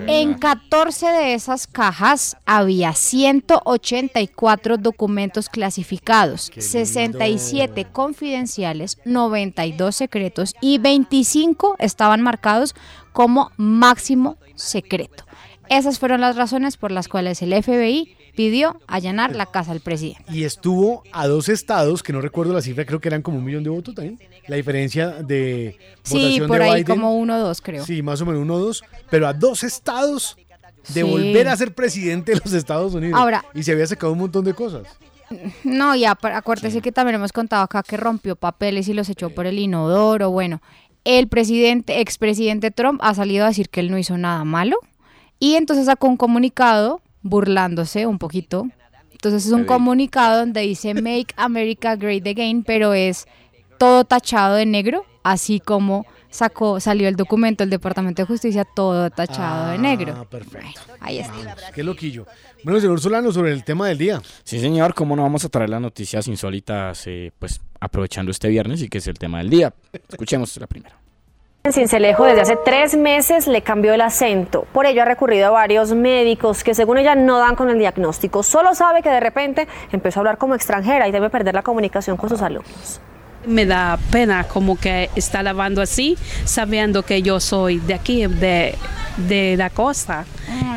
En 14 de esas cajas había 184 documentos clasificados, 67 confidenciales, 92 secretos y 25 estaban marcados como máximo secreto. Esas fueron las razones por las cuales el FBI pidió allanar la casa del presidente. Y estuvo a dos estados, que no recuerdo la cifra, creo que eran como un millón de votos también. La diferencia de Sí, votación por de ahí Biden. como uno o dos, creo. Sí, más o menos uno o dos. Pero a dos estados de Sí. volver a ser presidente de los Estados Unidos. Ahora- y se había sacado un montón de cosas. No, ya, pa- acuérdese que también hemos contado acá que rompió papeles y los echó por el inodoro. Bueno, el presidente, expresidente Trump ha salido a decir que él no hizo nada malo y entonces sacó un comunicado burlándose un poquito. Entonces es un comunicado donde dice Make America Great Again, pero es todo tachado de negro, así como sacó, salió el documento del Departamento de Justicia todo tachado de negro. Ah, perfecto. Ahí está. Qué loquillo. Bueno, señor Solano, sobre el tema del día. Sí, señor, cómo no vamos a traer las noticias insólitas, eh, pues aprovechando este viernes y que es el tema del día. Escuchemos la primera. En Cincelejo desde hace tres meses le cambió el acento. Por ello ha recurrido a varios médicos que según ella no dan con el diagnóstico. Solo sabe que de repente empezó a hablar como extranjera y debe perder la comunicación con sus alumnos. Me da pena como que está lavando así, sabiendo que yo soy de aquí, de, de la costa,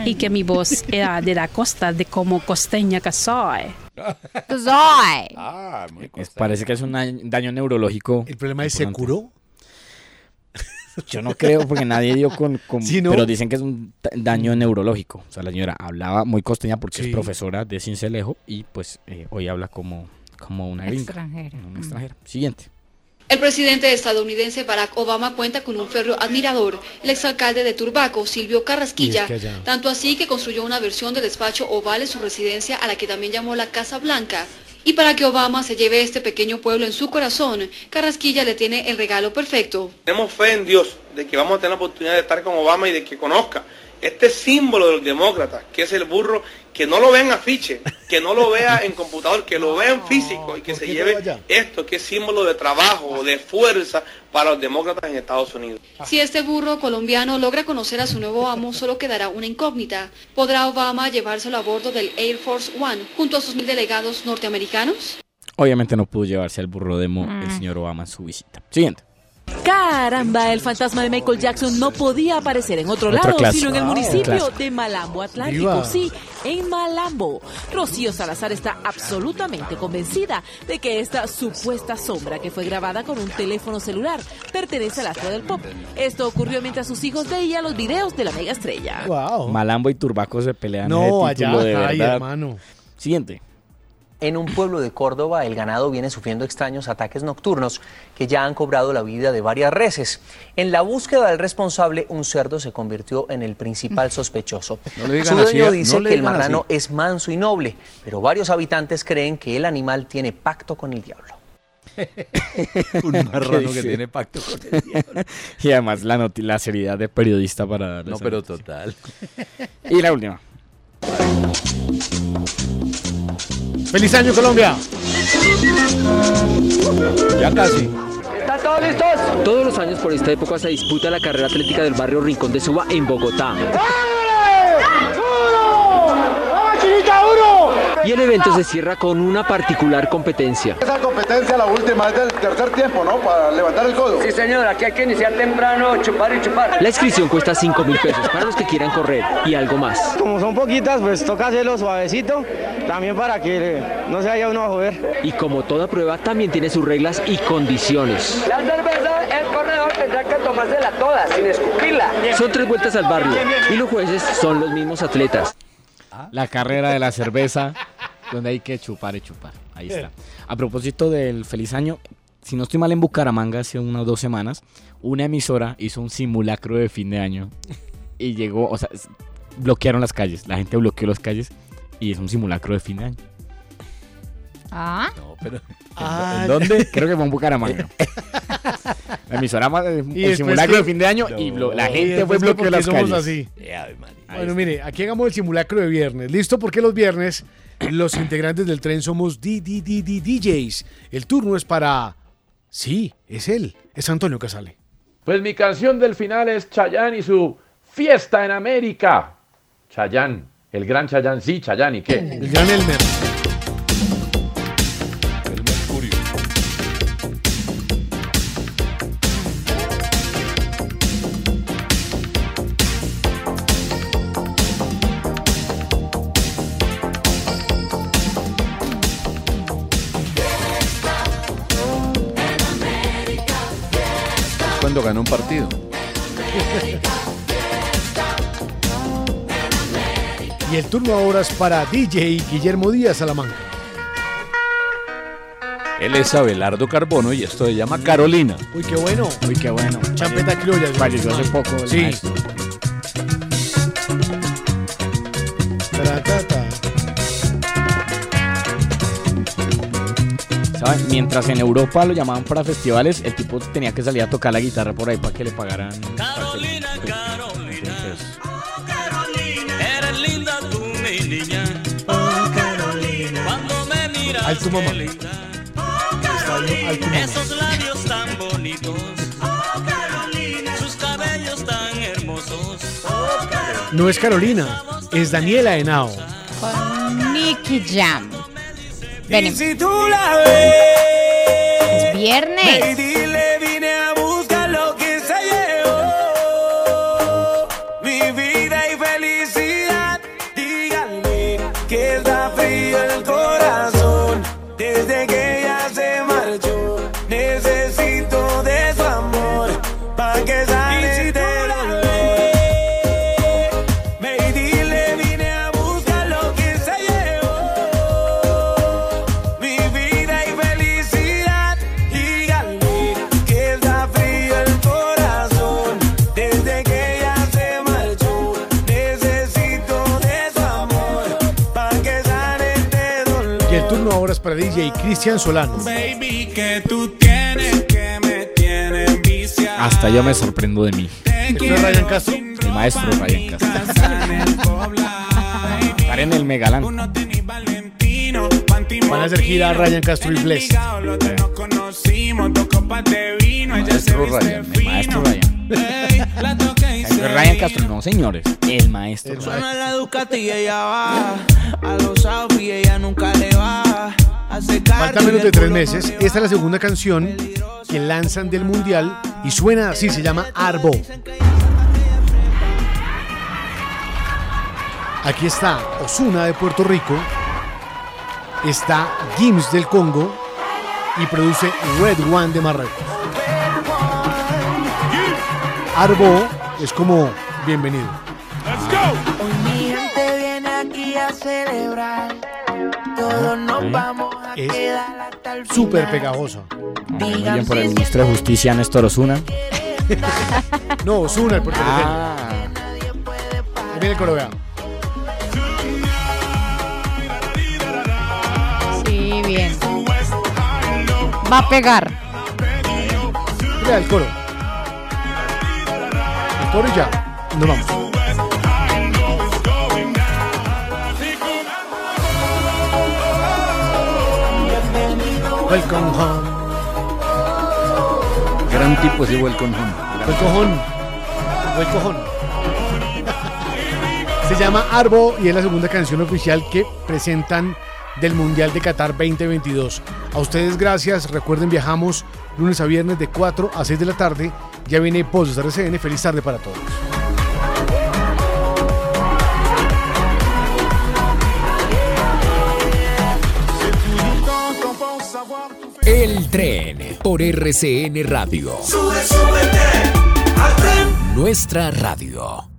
y que mi voz era de la costa, de como costeña que soy. Ah, Es- parece que es un daño, daño neurológico. El problema es, ¿se curó? Yo no creo porque nadie dio con... con- Sí, ¿no? Pero dicen que es un da- daño neurológico. O sea, la señora hablaba muy costeña porque Sí. es profesora de Cincelejo y pues eh, hoy habla como, como una gringa. Extranjera. Una extranjera. Siguiente. El presidente estadounidense Barack Obama cuenta con un férreo admirador, el exalcalde de Turbaco, Silvio Carrasquilla, es que tanto así que construyó una versión del despacho oval en su residencia a la que también llamó la Casa Blanca. Y para que Obama se lleve este pequeño pueblo en su corazón, Carrasquilla le tiene el regalo perfecto. Tenemos fe en Dios de que vamos a tener la oportunidad de estar con Obama y de que conozca este símbolo de los demócratas, que es el burro, que no lo vea en afiche, que no lo vea en computador, que lo vea en físico y que se lleve esto, que es símbolo de trabajo, de fuerza para los demócratas en Estados Unidos. Si este burro colombiano logra conocer a su nuevo amo, solo quedará una incógnita. ¿Podrá Obama llevárselo a bordo del Air Force One junto a sus mil delegados norteamericanos? Obviamente no pudo llevarse al burro demo el señor Obama en su visita. Siguiente. Caramba, el fantasma de Michael Jackson no podía aparecer en otro Otra lado, clase. sino en el Ah, municipio de Malambo Atlántico. Viva. Sí, en Malambo. Rocío Salazar está absolutamente convencida de que esta supuesta sombra que fue grabada con un teléfono celular pertenece al astro del pop. Esto ocurrió mientras sus hijos veían los videos de la mega estrella. Malambo y Turbaco se pelean No, allá, de ay, verdad. hermano. Siguiente. En un pueblo de Córdoba, el ganado viene sufriendo extraños ataques nocturnos que ya han cobrado la vida de varias reses. En la búsqueda del responsable, un cerdo se convirtió en el principal sospechoso. No Su dueño así, dice no que el marrano así. es manso y noble, pero varios habitantes creen que el animal tiene pacto con el diablo. Un marrano que tiene pacto con el diablo. y además la, seriedad de periodista para darle No, esa pero noticia. total. Y la última. ¡Feliz año, Colombia! Ya casi. ¿Están todos listos? Todos los años por esta época se disputa la carrera atlética del barrio Rincón de Suba en Bogotá. Y el evento se cierra con una particular competencia. Esa competencia, la última, es del tercer tiempo, ¿no? Para levantar el codo. Sí, señor, aquí hay que iniciar temprano, chupar y chupar. La inscripción cuesta 5 mil pesos para los que quieran correr y algo más. Como son poquitas, pues toca hacerlo suavecito, también para que eh, no se vaya uno a joder. Y como toda prueba, también tiene sus reglas y condiciones. La cerveza, el corredor tendrá que tomársela toda, sin escupirla. Son tres vueltas al barrio y los jueces son los mismos atletas. La carrera de la cerveza, donde hay que chupar y chupar. Ahí está. A propósito del feliz año, si no estoy mal en Bucaramanga hace unas dos semanas, una emisora hizo un simulacro de fin de año y llegó, o sea, bloquearon las calles. La gente bloqueó las calles y es un simulacro de fin de año. Ah. No, pero. Ah, ¿En dónde? Creo que fue en Bucaramanga. La emisora más, el Y después simulacro que- de fin de año y blo- la Y gente después fue que bloqueó porque las somos calles. así. Ahí Bueno, está. mire, aquí hagamos el simulacro de viernes. ¿Listo? Porque los viernes los integrantes del tren somos DDDD DJs. El turno es para... Sí, es él. Es Antonio Casale. Pues mi canción del final es Chayán y su Fiesta en América. Chayán, el gran Chayán, sí, Chayán, ¿y qué? El gran Elmer. Gana un partido. Y el turno ahora es para DJ Guillermo Díaz Salamanca. Él es Abelardo Carbono y esto se llama Carolina. Uy, qué bueno. Uy, qué bueno. Champeta criolla. Falleció hace poco Sí. maestro. Mientras en Europa lo llamaban para festivales, el tipo tenía que salir a tocar la guitarra por ahí para que le pagaran. Carolina, Carolina. Eres linda tú, mi niña. Oh, Carolina. Cuando me miras. Alto mamá. qué linda. Alto mamá. Esos labios tan bonitos. Oh, Carolina. Sus cabellos tan hermosos. Oh, Carolina. No es Carolina, es Daniela Henao. Con Nicky Jam. Venimos. si tú la ves. Es viernes. Dile, vine a buscar lo que se llevó. Mi vida y felicidad. Díganle que está frío el Cristian Solano. Baby, que tú tienes que me tienes viciado. Hasta yo me sorprendo de mí. ¿Esto es Ryan Castro? El maestro Ryan Castro. Estar en el Megalán. Van a hacer gira Ryan Castro y Bless. Maestro Ryan. El maestro Ryan. la toqué y El se Ryan Castro, no señores. El maestro. Suena la Ducati y ella va A los Audi ella nunca le va Falta menos de tres meses. Esta es la segunda canción que lanzan del mundial y suena así, se llama Arbo. Aquí está Osuna de Puerto Rico, está Gims del Congo y produce Red One de Marruecos. Arbo es como bienvenido. Hoy mi gente viene aquí a celebrar Todos nos vamos a Es quedar hasta el súper pegajoso. Muy bien por el ministro de Justicia, Néstor Osuna. No, Osuna el puertorriqueño. Ah, Ahí viene el coro, vea. Sí, bien. Va a pegar. Vea el coro. El coro y ya. Nos vamos. Welcome home. Gran tipo ese Welcome Home. El cojón. El cojón. Se llama Arbo y es la segunda canción oficial que presentan del Mundial de Qatar 2022. A ustedes gracias. Recuerden, viajamos lunes a viernes de 4 a 6 de la tarde. Ya viene Post RCN. Feliz tarde para todos. El tren por RCN Radio. Sube, súbete al tren Nuestra radio.